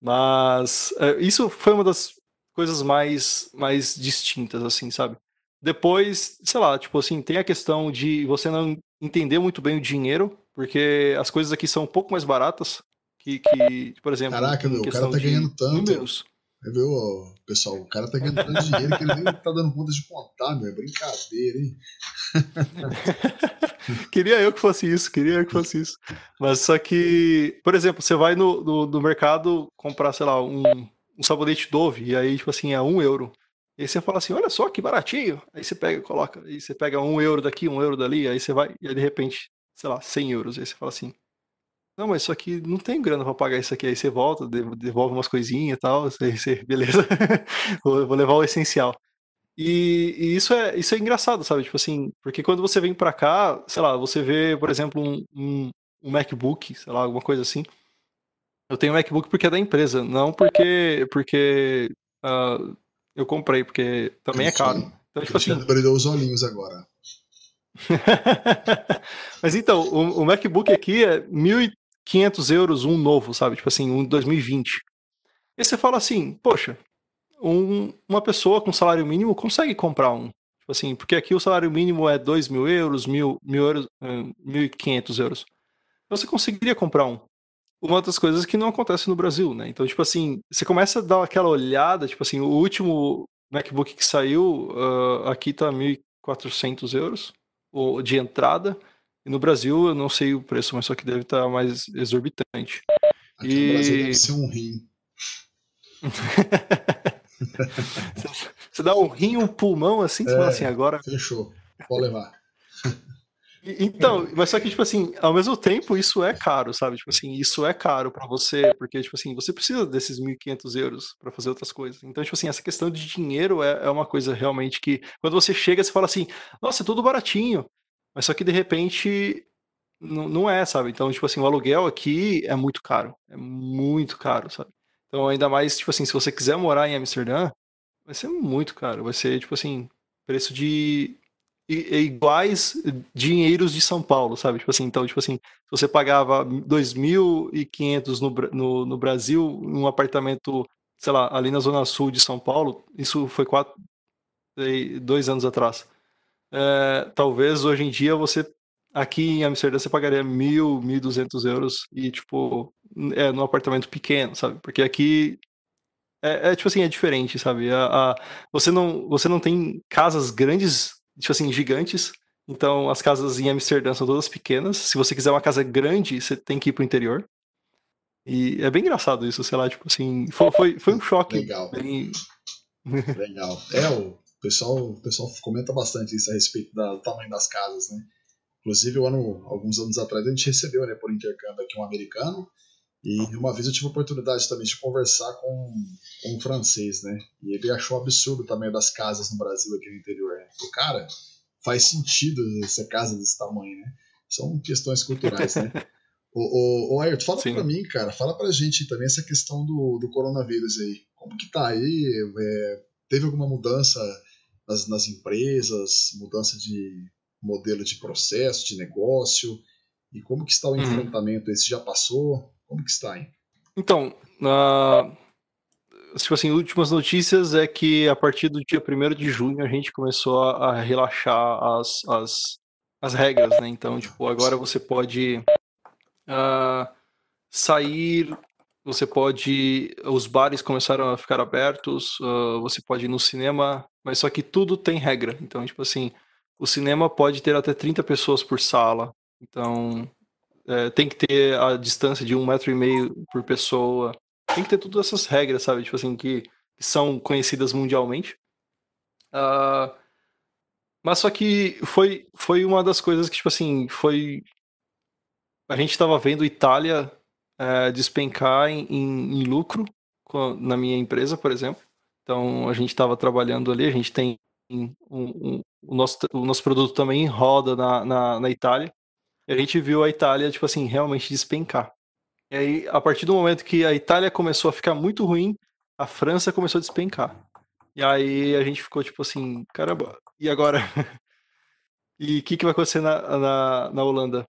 Mas é, isso foi uma das coisas mais, mais distintas, assim, sabe? Depois, sei lá, tipo assim, tem a questão de você não entender muito bem o dinheiro, porque as coisas aqui são um pouco mais baratas que, que por exemplo. Caraca, meu, o cara tá ganhando tanto. Números. Viu, pessoal? O cara tá ganhando tanto dinheiro que ele nem tá dando conta de contar, meu. É brincadeira, hein? queria eu que fosse isso, queria eu que fosse isso. Mas só que, por exemplo, você vai no, no, no mercado comprar, sei lá, um, um sabonete Dove, e aí, tipo assim, é um euro. E aí você fala assim, olha só que baratinho. Aí você pega, coloca, aí você pega um euro daqui, um euro dali, aí você vai, e aí de repente, sei lá, 100 euros. Aí você fala assim, não, mas só que não tem grana pra pagar isso aqui. Aí você volta, devolve umas coisinhas e tal. Você, você, beleza, vou, vou levar o essencial. E, e, isso, é, isso é engraçado, sabe? Tipo assim, porque quando você vem pra cá, sei lá, você vê, por exemplo, um, um, um MacBook, sei lá, alguma coisa assim. Eu tenho um MacBook porque é da empresa, não porque, porque uh, eu comprei, porque também é caro. Então, tipo assim. brilhou os olhinhos agora. Mas então, o, o, MacBook aqui é 1.500 euros um novo, sabe? Tipo assim, um 2020. E você fala assim, poxa, um, uma pessoa com salário mínimo consegue comprar um. Tipo assim, porque aqui o salário mínimo é 2 mil euros, mil, mil euros, 1.500 euros. Você conseguiria comprar um. Uma das coisas que não acontece no Brasil, né? Então, tipo assim, você começa a dar aquela olhada, tipo assim, o último MacBook que saiu uh, aqui tá 1.400 euros de entrada. E no Brasil eu não sei o preço, mas só que deve estar tá mais exorbitante. Aqui e... no Brasil deve ser um rim. você dá um rim, um pulmão assim, você é, fala assim, agora. Fechou, pode levar. Então, mas só que, tipo assim, ao mesmo tempo, isso é caro, sabe? Tipo assim, isso é caro para você, porque, tipo assim, você precisa desses 1.500 euros para fazer outras coisas. Então, tipo assim, essa questão de dinheiro é, é uma coisa realmente que, quando você chega, você fala assim, nossa, é tudo baratinho. Mas só que, de repente, não, não é, sabe? Então, tipo assim, o aluguel aqui é muito caro. É muito caro, sabe? Então, ainda mais, tipo assim, se você quiser morar em Amsterdã, vai ser muito caro. Vai ser, tipo assim, preço de iguais dinheiros de São Paulo, sabe? Tipo assim, então, tipo assim, se você pagava 2.500 no, no, no Brasil, um apartamento, sei lá, ali na zona sul de São Paulo, isso foi quatro, dois anos atrás. É, talvez hoje em dia você, aqui em Amsterdã, você pagaria mil, mil duzentos euros e, tipo, é, num apartamento pequeno, sabe? Porque aqui é, é, tipo assim, é diferente, sabe? A, a, você, não, você não tem casas grandes tipo assim, gigantes. Então, as casas em Amsterdã são todas pequenas. Se você quiser uma casa grande, você tem que ir pro interior. E é bem engraçado isso, sei lá, tipo assim, foi, foi, foi um choque. Legal. Bem... Legal. É, o pessoal, o pessoal comenta bastante isso a respeito da, do tamanho das casas, né? Inclusive, ano, alguns anos atrás, a gente recebeu, né, por intercâmbio aqui um americano, e uma vez eu tive a oportunidade também de conversar com, com um francês, né? E ele achou absurdo o tamanho das casas no Brasil aqui no interior. Né? O cara, faz sentido essa casa desse tamanho, né? São questões culturais, né? o, o, o Ayrton, fala Sim. pra mim, cara, fala pra gente também essa questão do, do coronavírus aí. Como que tá aí? É, teve alguma mudança nas, nas empresas, mudança de modelo de processo, de negócio? E como que está o uhum. enfrentamento? Esse já passou? Como que está aí? Então, uh, tipo assim, últimas notícias é que a partir do dia 1 de junho a gente começou a, a relaxar as, as, as regras, né? Então, tipo, agora você pode uh, sair, você pode. Os bares começaram a ficar abertos, uh, você pode ir no cinema, mas só que tudo tem regra. Então, tipo assim, o cinema pode ter até 30 pessoas por sala. Então, é, tem que ter a distância de um metro e meio por pessoa. Tem que ter todas essas regras, sabe? Tipo assim, que, que são conhecidas mundialmente. Uh, mas só que foi, foi uma das coisas que, tipo assim, foi. A gente estava vendo Itália é, despencar em, em, em lucro na minha empresa, por exemplo. Então a gente estava trabalhando ali, a gente tem um, um, o, nosso, o nosso produto também roda na, na, na Itália. E a gente viu a Itália, tipo assim, realmente despencar. E aí, a partir do momento que a Itália começou a ficar muito ruim, a França começou a despencar. E aí a gente ficou tipo assim, caramba, e agora? e o que, que vai acontecer na, na, na Holanda?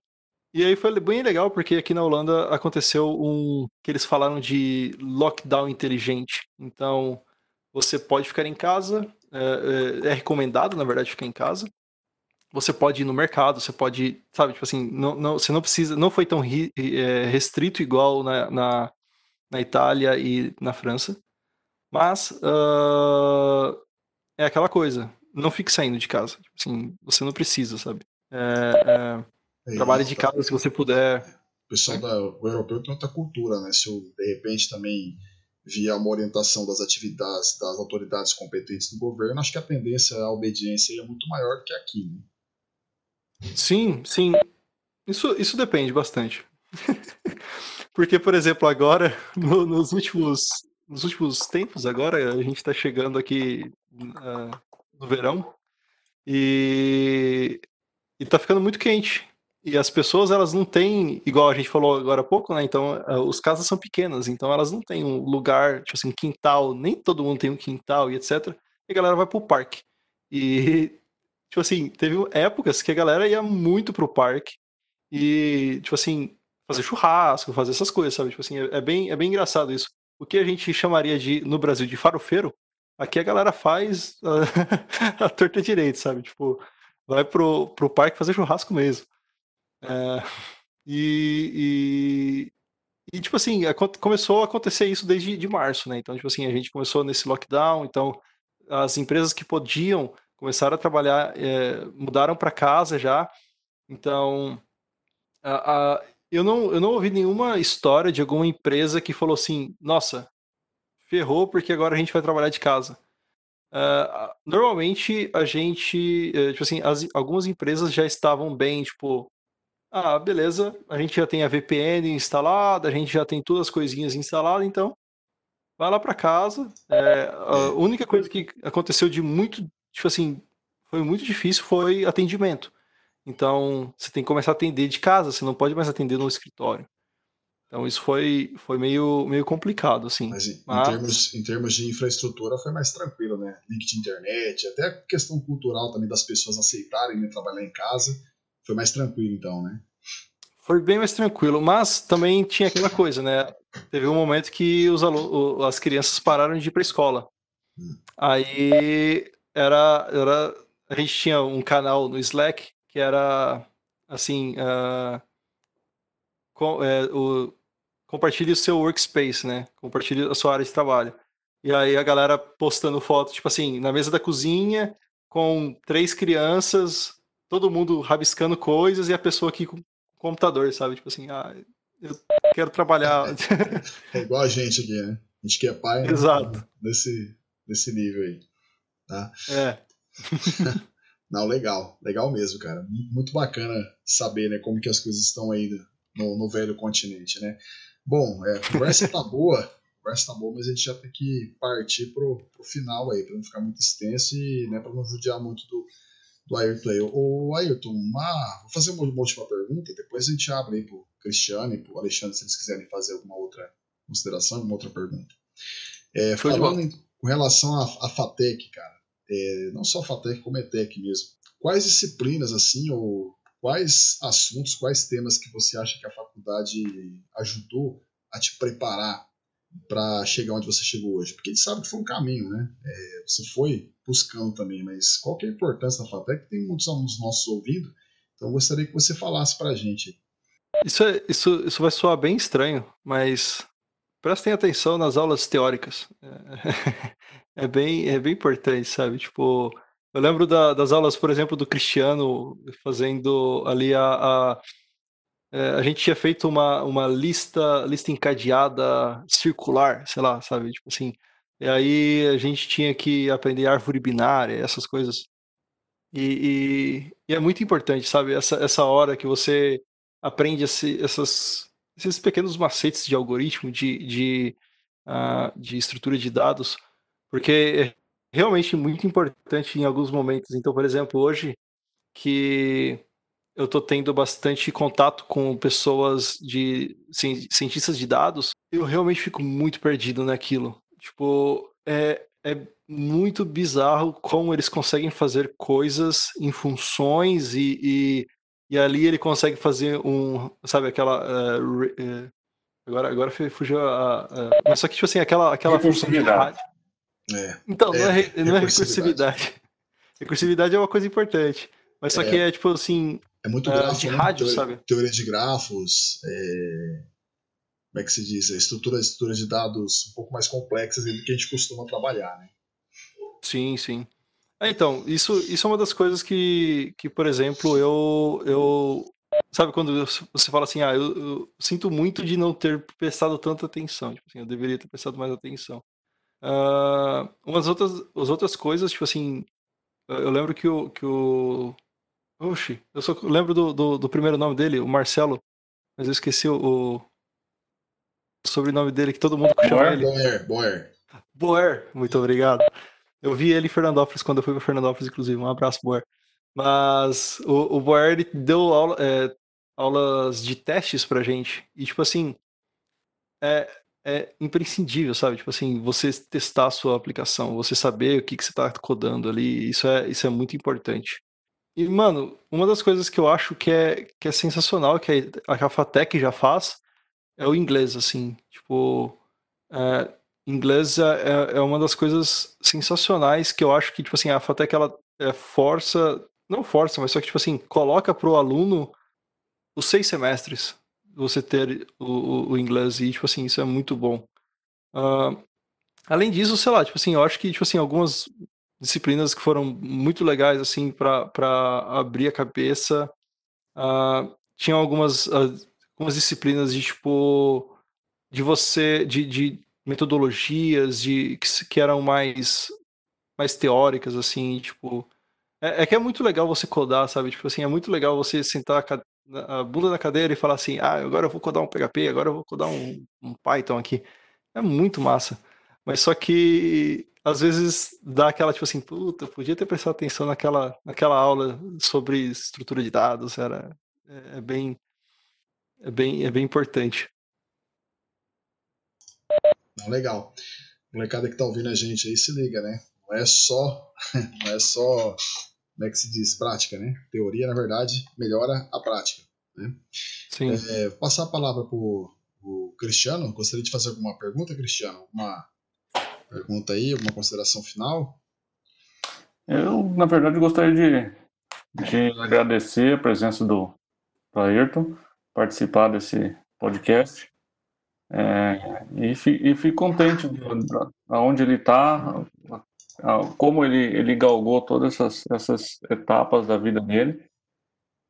E aí foi bem legal, porque aqui na Holanda aconteceu um que eles falaram de lockdown inteligente. Então, você pode ficar em casa, é, é, é recomendado, na verdade, ficar em casa. Você pode ir no mercado, você pode, sabe, tipo assim, não, não, você não precisa, não foi tão ri, é, restrito igual na, na, na, Itália e na França, mas uh, é aquela coisa, não fique saindo de casa, tipo assim, você não precisa, sabe, é, é, é trabalhe de casa se você puder. O pessoal da, o europeu tem outra cultura, né, se eu, de repente também via uma orientação das atividades das autoridades competentes do governo, acho que a tendência à obediência é muito maior do que aqui, né? Sim, sim. Isso, isso depende bastante. Porque, por exemplo, agora, no, nos, últimos, nos últimos tempos, agora, a gente está chegando aqui uh, no verão e, está ficando muito quente. E as pessoas, elas não têm, igual a gente falou agora há pouco, né? Então, uh, os casas são pequenas, então elas não têm um lugar, tipo assim, quintal, nem todo mundo tem um quintal e etc. E a galera vai pro parque. E tipo assim, teve épocas que a galera ia muito pro parque e, tipo assim, fazer churrasco, fazer essas coisas, sabe? Tipo assim, é, é bem, é bem engraçado isso. O que a gente chamaria de, no Brasil, de farofeiro, aqui a galera faz a, a torta direito, sabe? Tipo, vai pro, pro parque fazer churrasco mesmo. É, e, e, e, tipo assim, começou a acontecer isso desde de março, né? Então, tipo assim, a gente começou nesse lockdown, então as empresas que podiam começaram a trabalhar, é, mudaram para casa já. Então, a, a, eu, não, eu não ouvi nenhuma história de alguma empresa que falou assim: nossa, ferrou porque agora a gente vai trabalhar de casa. Uh, normalmente a gente, tipo assim, as, algumas empresas já estavam bem, tipo, ah, beleza, a gente já tem a VPN instalada, a gente já tem todas as coisinhas instaladas, então vai lá para casa. É, a única coisa que aconteceu de muito, tipo assim, foi muito difícil foi atendimento. Então, você tem que começar a atender de casa, você não pode mais atender no escritório. Então, isso foi, foi meio, meio complicado, assim. Mas, em, Mas... Termos, em termos de infraestrutura foi mais tranquilo, né? Link de internet, até a questão cultural também das pessoas aceitarem né, trabalhar em casa, foi mais tranquilo, então, né? Foi bem mais tranquilo, mas também tinha aquela coisa, né? Teve um momento que os alunos, as crianças pararam de ir para a escola. Hum. Aí era, era. A gente tinha um canal no Slack que era assim. Uh, com, é, o, compartilhe o seu workspace, né? Compartilhe a sua área de trabalho. E aí a galera postando foto, tipo assim, na mesa da cozinha, com três crianças, todo mundo rabiscando coisas e a pessoa aqui com computador, sabe? Tipo assim, ah, eu quero trabalhar. É igual a gente aqui, né? A gente que é pai né? Exato. Nesse, nesse nível aí. Tá? É. Não, legal, legal mesmo, cara. Muito bacana saber, né, como que as coisas estão aí no, no velho continente, né? Bom, é, a conversa tá boa, conversa tá boa, mas a gente já tem que partir pro, pro final aí, para não ficar muito extenso e, né, para não judiar muito do, do Ayrton aí. Ô, Ayrton, uma, vou fazer uma, uma última pergunta, depois a gente abre aí pro Cristiano e pro Alexandre se eles quiserem fazer alguma outra consideração, alguma outra pergunta. É, falando em, com relação à, à FATEC, cara, é, não só a FATEC, como a ETEC mesmo, quais disciplinas, assim, ou quais assuntos, quais temas que você acha que a faculdade ajudou a te preparar para chegar onde você chegou hoje? Porque gente sabe que foi um caminho, né? É, você foi buscando também, mas qual que é a importância da FATEC? Tem muitos alunos nossos ouvindo, então eu gostaria que você falasse para a gente. Isso, é, isso, isso vai soar bem estranho, mas prestem atenção nas aulas teóricas. É, é, bem, é bem importante, sabe? Tipo, eu lembro da, das aulas, por exemplo, do Cristiano fazendo ali a, a é, a gente tinha feito uma, uma lista lista encadeada circular, sei lá, sabe? Tipo assim. E aí a gente tinha que aprender árvore binária, essas coisas. E, e, e é muito importante, sabe? Essa, essa hora que você aprende esse, essas, esses pequenos macetes de algoritmo, de, de, uh, de estrutura de dados, porque é realmente muito importante em alguns momentos. Então, por exemplo, hoje que eu estou tendo bastante contato com pessoas de cientistas de dados, eu realmente fico muito perdido naquilo. Tipo, é, é muito bizarro como eles conseguem fazer coisas em funções e, e, e ali ele consegue fazer um, sabe, aquela uh, uh, agora agora fugiu a, a, mas só que tipo assim aquela aquela função de rádio. É, então é, não é, não é recursividade. Recursividade é uma coisa importante, mas só é. que é tipo assim é muito grafo, de né? rádio, teoria, sabe? Teoria de grafos, é... como é que se diz? É estrutura, estrutura de dados um pouco mais complexas do que a gente costuma trabalhar, né? Sim, sim. É, então, isso, isso é uma das coisas que, que por exemplo, eu, eu. Sabe quando você fala assim, ah, eu, eu sinto muito de não ter prestado tanta atenção. Tipo assim, eu deveria ter prestado mais atenção. Uh, umas outras, as outras coisas, tipo assim, eu lembro que o, que o Oxi, eu só lembro do, do, do, primeiro nome dele, o Marcelo, mas eu esqueci o, o sobrenome dele, que todo mundo chama ele. Boer, Boer. Boer, muito obrigado. Eu vi ele em Fernandópolis quando eu fui para Fernandópolis, inclusive. Um abraço, Boer. Mas o, o Boer ele deu aula, é, aulas de testes pra gente. E, tipo assim, é, é imprescindível, sabe? Tipo assim, você testar a sua aplicação, você saber o que, que você está codando ali, isso é, isso é muito importante. E, mano, uma das coisas que eu acho que é, que é sensacional, que a Fatec já faz, é o inglês, assim. Tipo, é, inglês é, é, é uma das coisas sensacionais que eu acho que, tipo assim, a Fatec, ela é, força, não força, mas só que, tipo assim, coloca pro aluno os seis semestres você ter o, o, o inglês e, tipo assim, isso é muito bom. Uh, além disso, sei lá, tipo assim, eu acho que, tipo assim, algumas disciplinas que foram muito legais, assim, para abrir a cabeça. Uh, tinha algumas, algumas disciplinas de, tipo, de você, de, de metodologias, de que, que eram mais, mais teóricas, assim, tipo... É, é, que é muito legal você codar, sabe? Tipo assim, é muito legal você sentar a, a bunda na cadeira e falar assim, ah, agora eu vou codar um PHP, agora eu vou codar um, um Python aqui. É muito massa. Mas só que às vezes dá aquela tipo assim, puta, podia ter prestado atenção naquela, naquela aula sobre estrutura de dados, era é, é bem é bem é bem importante. Não, legal. Molecada que tá ouvindo a gente aí se liga, né? Não é só não é só como é que se diz prática, né? Teoria, na verdade, melhora a prática, né? Sim. É, passar a palavra pro, pro Cristiano. Gostaria de fazer alguma pergunta, Cristiano? Alguma pergunta aí, alguma consideração final? Eu, na verdade, gostaria de, de agradecer a presença do, do Ayrton, participar desse podcast. É, e, e fico contente aonde ele está, como ele, ele galgou todas essas, essas etapas da vida dele.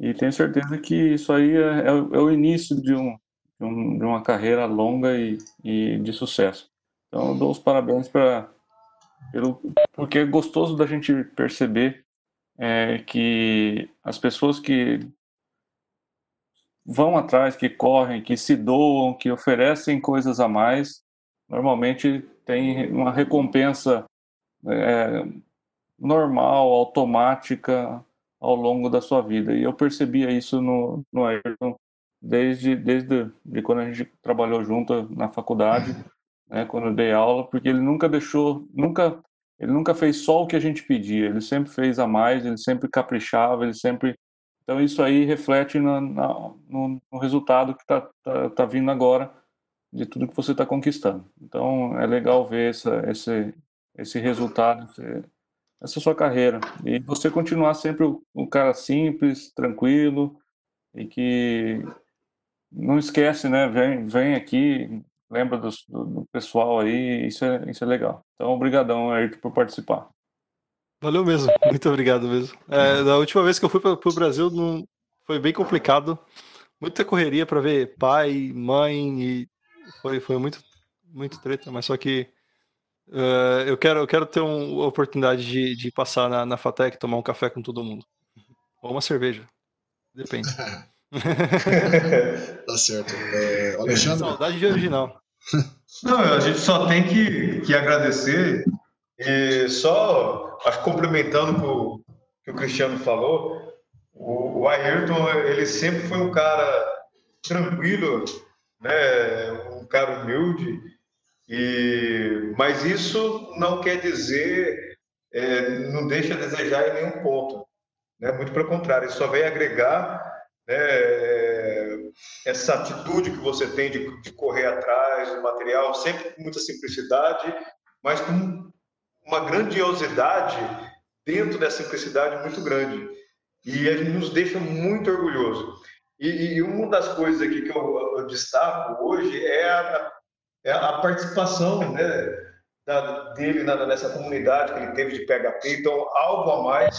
E tenho certeza que isso aí é, é, é o início de, um, de, um, de uma carreira longa e, e de sucesso. Então, eu dou os parabéns para pelo porque é gostoso da gente perceber é, que as pessoas que vão atrás, que correm, que se doam, que oferecem coisas a mais, normalmente tem uma recompensa é, normal, automática ao longo da sua vida. E eu percebia isso no, no Ayrton desde, desde de quando a gente trabalhou junto na faculdade né, quando eu dei aula, porque ele nunca deixou, nunca, ele nunca fez só o que a gente pedia, ele sempre fez a mais, ele sempre caprichava, ele sempre. Então isso aí reflete na, na, no, no, resultado que está tá, tá vindo agora de tudo que você está conquistando. Então é legal ver essa, esse, esse resultado, essa sua carreira. E você continuar sempre o, o cara simples, tranquilo e que não esquece, né? Vem, vem aqui, lembra do, do, do, pessoal aí, isso é, isso é legal. Então, obrigadão, Ayrton, por participar. Valeu mesmo, muito obrigado mesmo. É, da última vez que eu fui para o Brasil, não, foi bem complicado. Muita correria para ver pai, mãe, e foi, foi muito, muito treta, mas só que uh, eu, quero, eu quero ter uma oportunidade de, de passar na, na Fatec, tomar um café com todo mundo. Ou uma cerveja, depende. tá certo. É, Alexandre. Saudade de original. Não, a gente só tem que, que agradecer e só, acho complementando o que o Cristiano falou, o, o Ayrton, ele sempre foi um cara tranquilo, né, um cara humilde, e, mas isso não quer dizer, é, não deixa a desejar em nenhum ponto. Né? Muito pelo contrário, isso só vem agregar né, essa atitude que você tem de, de, correr atrás do material, sempre com muita simplicidade, mas com uma grandiosidade dentro dessa simplicidade muito grande. E ele nos deixa muito orgulhoso. E, e uma das coisas aqui que eu, eu destaco hoje é a, é a participação né, da, dele na, nessa comunidade que ele teve de PHP. Então, algo a mais.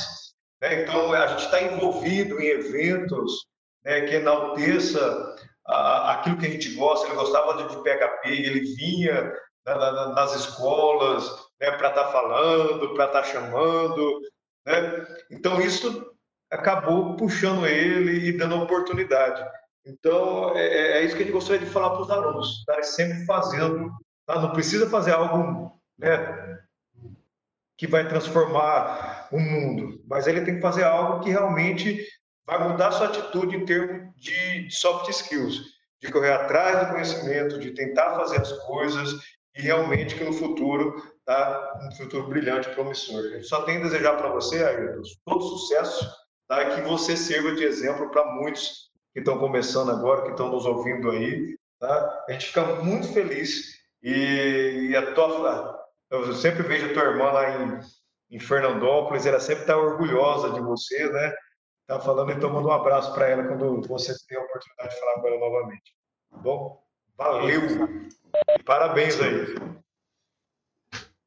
Né? Então, a gente está envolvido em eventos né, que enalteça a, aquilo que a gente gosta. Ele gostava de, de PHP, ele vinha na, na, nas escolas né, para estar tá falando, para estar tá chamando. Né? Então, isso acabou puxando ele e dando oportunidade. Então, é, é, é isso que a gente gostaria de falar para os alunos, estarem sempre fazendo. Tá? Não precisa fazer algo né, que vai transformar o mundo, mas ele tem que fazer algo que realmente vai mudar sua atitude em termos de soft skills, de correr atrás do conhecimento, de tentar fazer as coisas e realmente que no futuro tá um futuro brilhante, promissor. A gente só tem a desejar para você, Ayrton, todo sucesso, tá? que você sirva de exemplo para muitos que estão começando agora, que estão nos ouvindo aí. Tá? A gente fica muito feliz e, e a tua, eu sempre vejo a tua irmã lá em, em Fernandópolis, ela sempre está orgulhosa de você, né? Tá falando, então manda um abraço para ela quando você tem a oportunidade de falar com ela novamente. Tá bom? Valeu! E parabéns aí.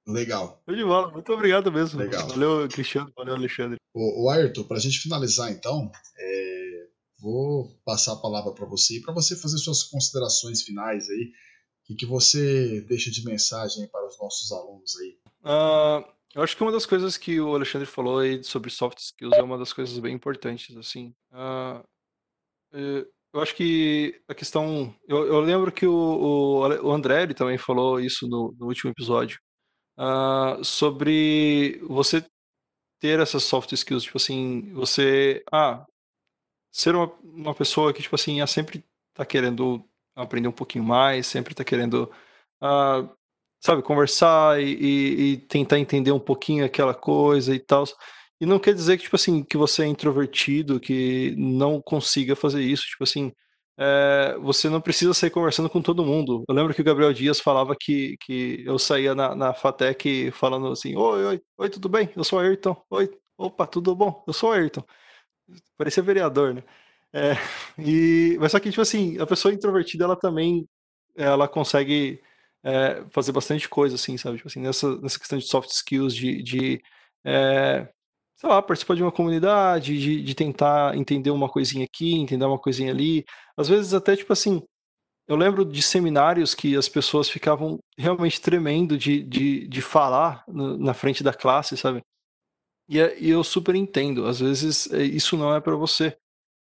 Legal. De bola. Muito obrigado mesmo. Legal. Valeu, Cristiano. Valeu, Alexandre. O, o Ayrton, para a gente finalizar então, é, vou passar a palavra para você e para você fazer suas considerações finais aí. O que, que você deixa de mensagem para os nossos alunos aí? Uh, eu acho que uma das coisas que o Alexandre falou aí sobre soft skills é uma das coisas bem importantes, assim. Uh, eu acho que a questão. Eu, eu lembro que o, o, André também falou isso no, no último episódio. Uh, sobre você ter essas soft skills, tipo assim, você. Ah, ser uma, uma pessoa que, tipo assim, ah, sempre tá querendo aprender um pouquinho mais, sempre tá querendo. Uh, sabe, conversar e, e, e, tentar entender um pouquinho aquela coisa e tal. E não quer dizer que, tipo assim, que você é introvertido, que não consiga fazer isso. Tipo assim, é, você não precisa sair conversando com todo mundo. Eu lembro que o Gabriel Dias falava que, que eu saía na, na FATEC falando assim, oi, oi, oi, tudo bem? Eu sou Ayrton. Oi, opa, tudo bom? Eu sou Ayrton. Parecia vereador, né? É, e, mas só que, tipo assim, a pessoa introvertida, ela também, ela consegue é, fazer bastante coisa, assim, sabe? Tipo assim, nessa, nessa questão de soft skills, de, de é, sei lá, participar de uma comunidade, de, de tentar entender uma coisinha aqui, entender uma coisinha ali. Às vezes até, tipo assim, eu lembro de seminários que as pessoas ficavam realmente tremendo de, de, de falar na frente da classe, sabe? E, é, e, eu super entendo, às vezes é, isso não é para você.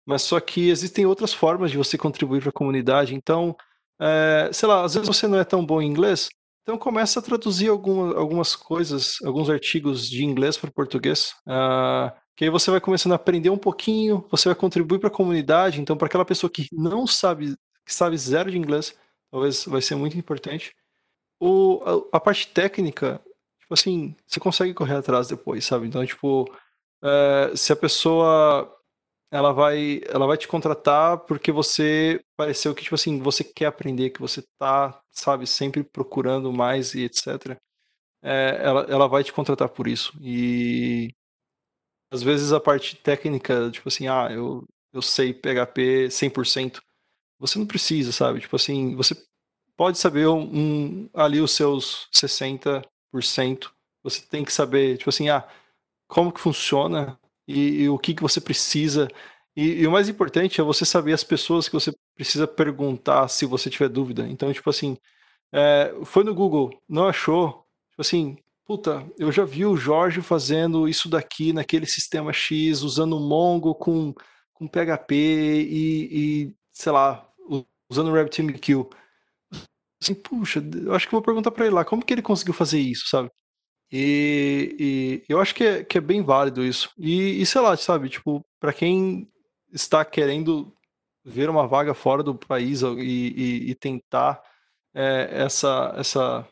Mas só que existem outras formas de você contribuir para a comunidade. Então, é, sei lá, às vezes você não é tão bom em inglês, então começa a traduzir alguma, algumas coisas, alguns artigos de inglês para o português. Uh, que aí você vai começando a aprender um pouquinho, você vai contribuir para a comunidade. Então, para aquela pessoa que não sabe, que sabe zero de inglês, talvez vai ser muito importante. O, a, a parte técnica, tipo assim, você consegue correr atrás depois, sabe? Então, tipo, uh, se a pessoa ela vai, ela vai te contratar porque você pareceu que, tipo assim, você quer aprender, que você tá, sabe, sempre procurando mais e etc. É, ela, ela vai te contratar por isso. E às vezes a parte técnica, tipo assim, ah, eu, eu sei PHP 100%. Você não precisa, sabe? Tipo assim, você pode saber um, ali os seus 60%. Você tem que saber, tipo assim, ah, como que funciona e, e o que, que você precisa. E, e, o mais importante é você saber as pessoas que você precisa perguntar se você tiver dúvida. Então, tipo assim, é, foi no Google, não achou, tipo assim, puta, eu já vi o Jorge fazendo isso daqui naquele sistema X, usando Mongo com, com PHP e, e sei lá, usando RabbitMQ. Assim, puxa, eu acho que vou perguntar para ele lá, como que ele conseguiu fazer isso, sabe? E, e, eu acho que é, que é bem válido isso. E, e sei lá, sabe, tipo, para quem está querendo ver uma vaga fora do país e, e tentar é, essa, essa,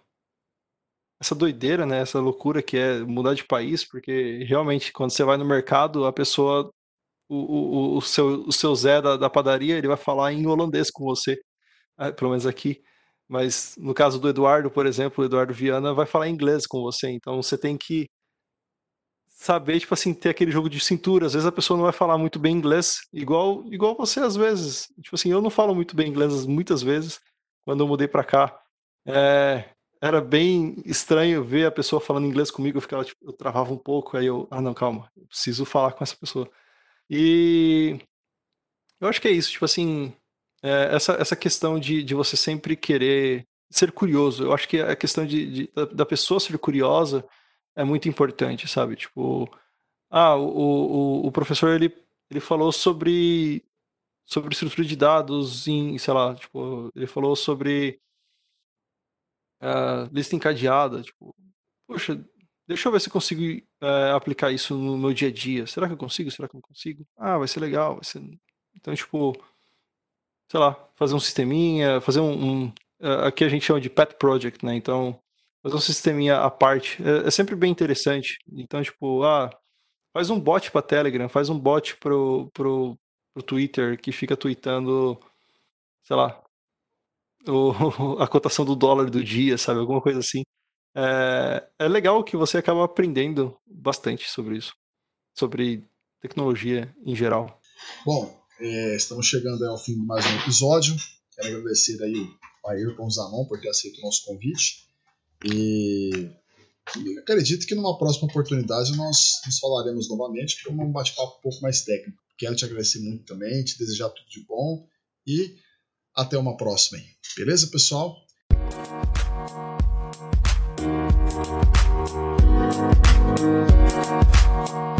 essa doideira, né, essa loucura que é mudar de país, porque realmente quando você vai no mercado, a pessoa, o, o, o, seu, o seu Zé da, da padaria, ele vai falar em holandês com você, ah, pelo menos aqui. Mas no caso do Eduardo, por exemplo, o Eduardo Viana vai falar inglês com você, então você tem que saber, tipo assim, ter aquele jogo de cintura. Às vezes a pessoa não vai falar muito bem inglês, igual igual você às vezes. Tipo assim, eu não falo muito bem inglês muitas vezes quando eu mudei para cá. É, era bem estranho ver a pessoa falando inglês comigo, eu ficava tipo, eu travava um pouco, aí eu, ah não, calma, eu preciso falar com essa pessoa. E eu acho que é isso, tipo assim, é, essa, essa questão de, de você sempre querer ser curioso. Eu acho que a questão de, de da, pessoa ser curiosa é muito importante, sabe? Tipo, ah, o, o, o professor ele, ele falou sobre sobre estrutura de dados em, sei lá, tipo, ele falou sobre uh, lista encadeada, tipo, poxa, deixa eu ver se eu consigo uh, aplicar isso no meu dia a dia. Será que eu consigo? Será que eu não consigo? Ah, vai ser legal, vai ser... Então, tipo, sei lá, fazer um sisteminha, fazer um, um uh, aqui a gente chama de pet project, né? Então, fazer um sisteminha à parte é, é sempre bem interessante. Então, tipo, ah, faz um bot para Telegram, faz um bot pro, pro, pro Twitter que fica tweetando, sei lá, o, a cotação do dólar do dia, sabe? Alguma coisa assim. É, é legal que você acaba aprendendo bastante sobre isso, sobre tecnologia em geral. Bom, é, estamos chegando ao fim de mais um episódio. Quero agradecer aí o Ayrton Zanon por ter aceito o nosso convite. E, e acredito que numa próxima oportunidade nós nos falaremos novamente para um bate-papo um pouco mais técnico. Quero te agradecer muito também, te desejar tudo de bom e até uma próxima aí. Beleza, pessoal? Música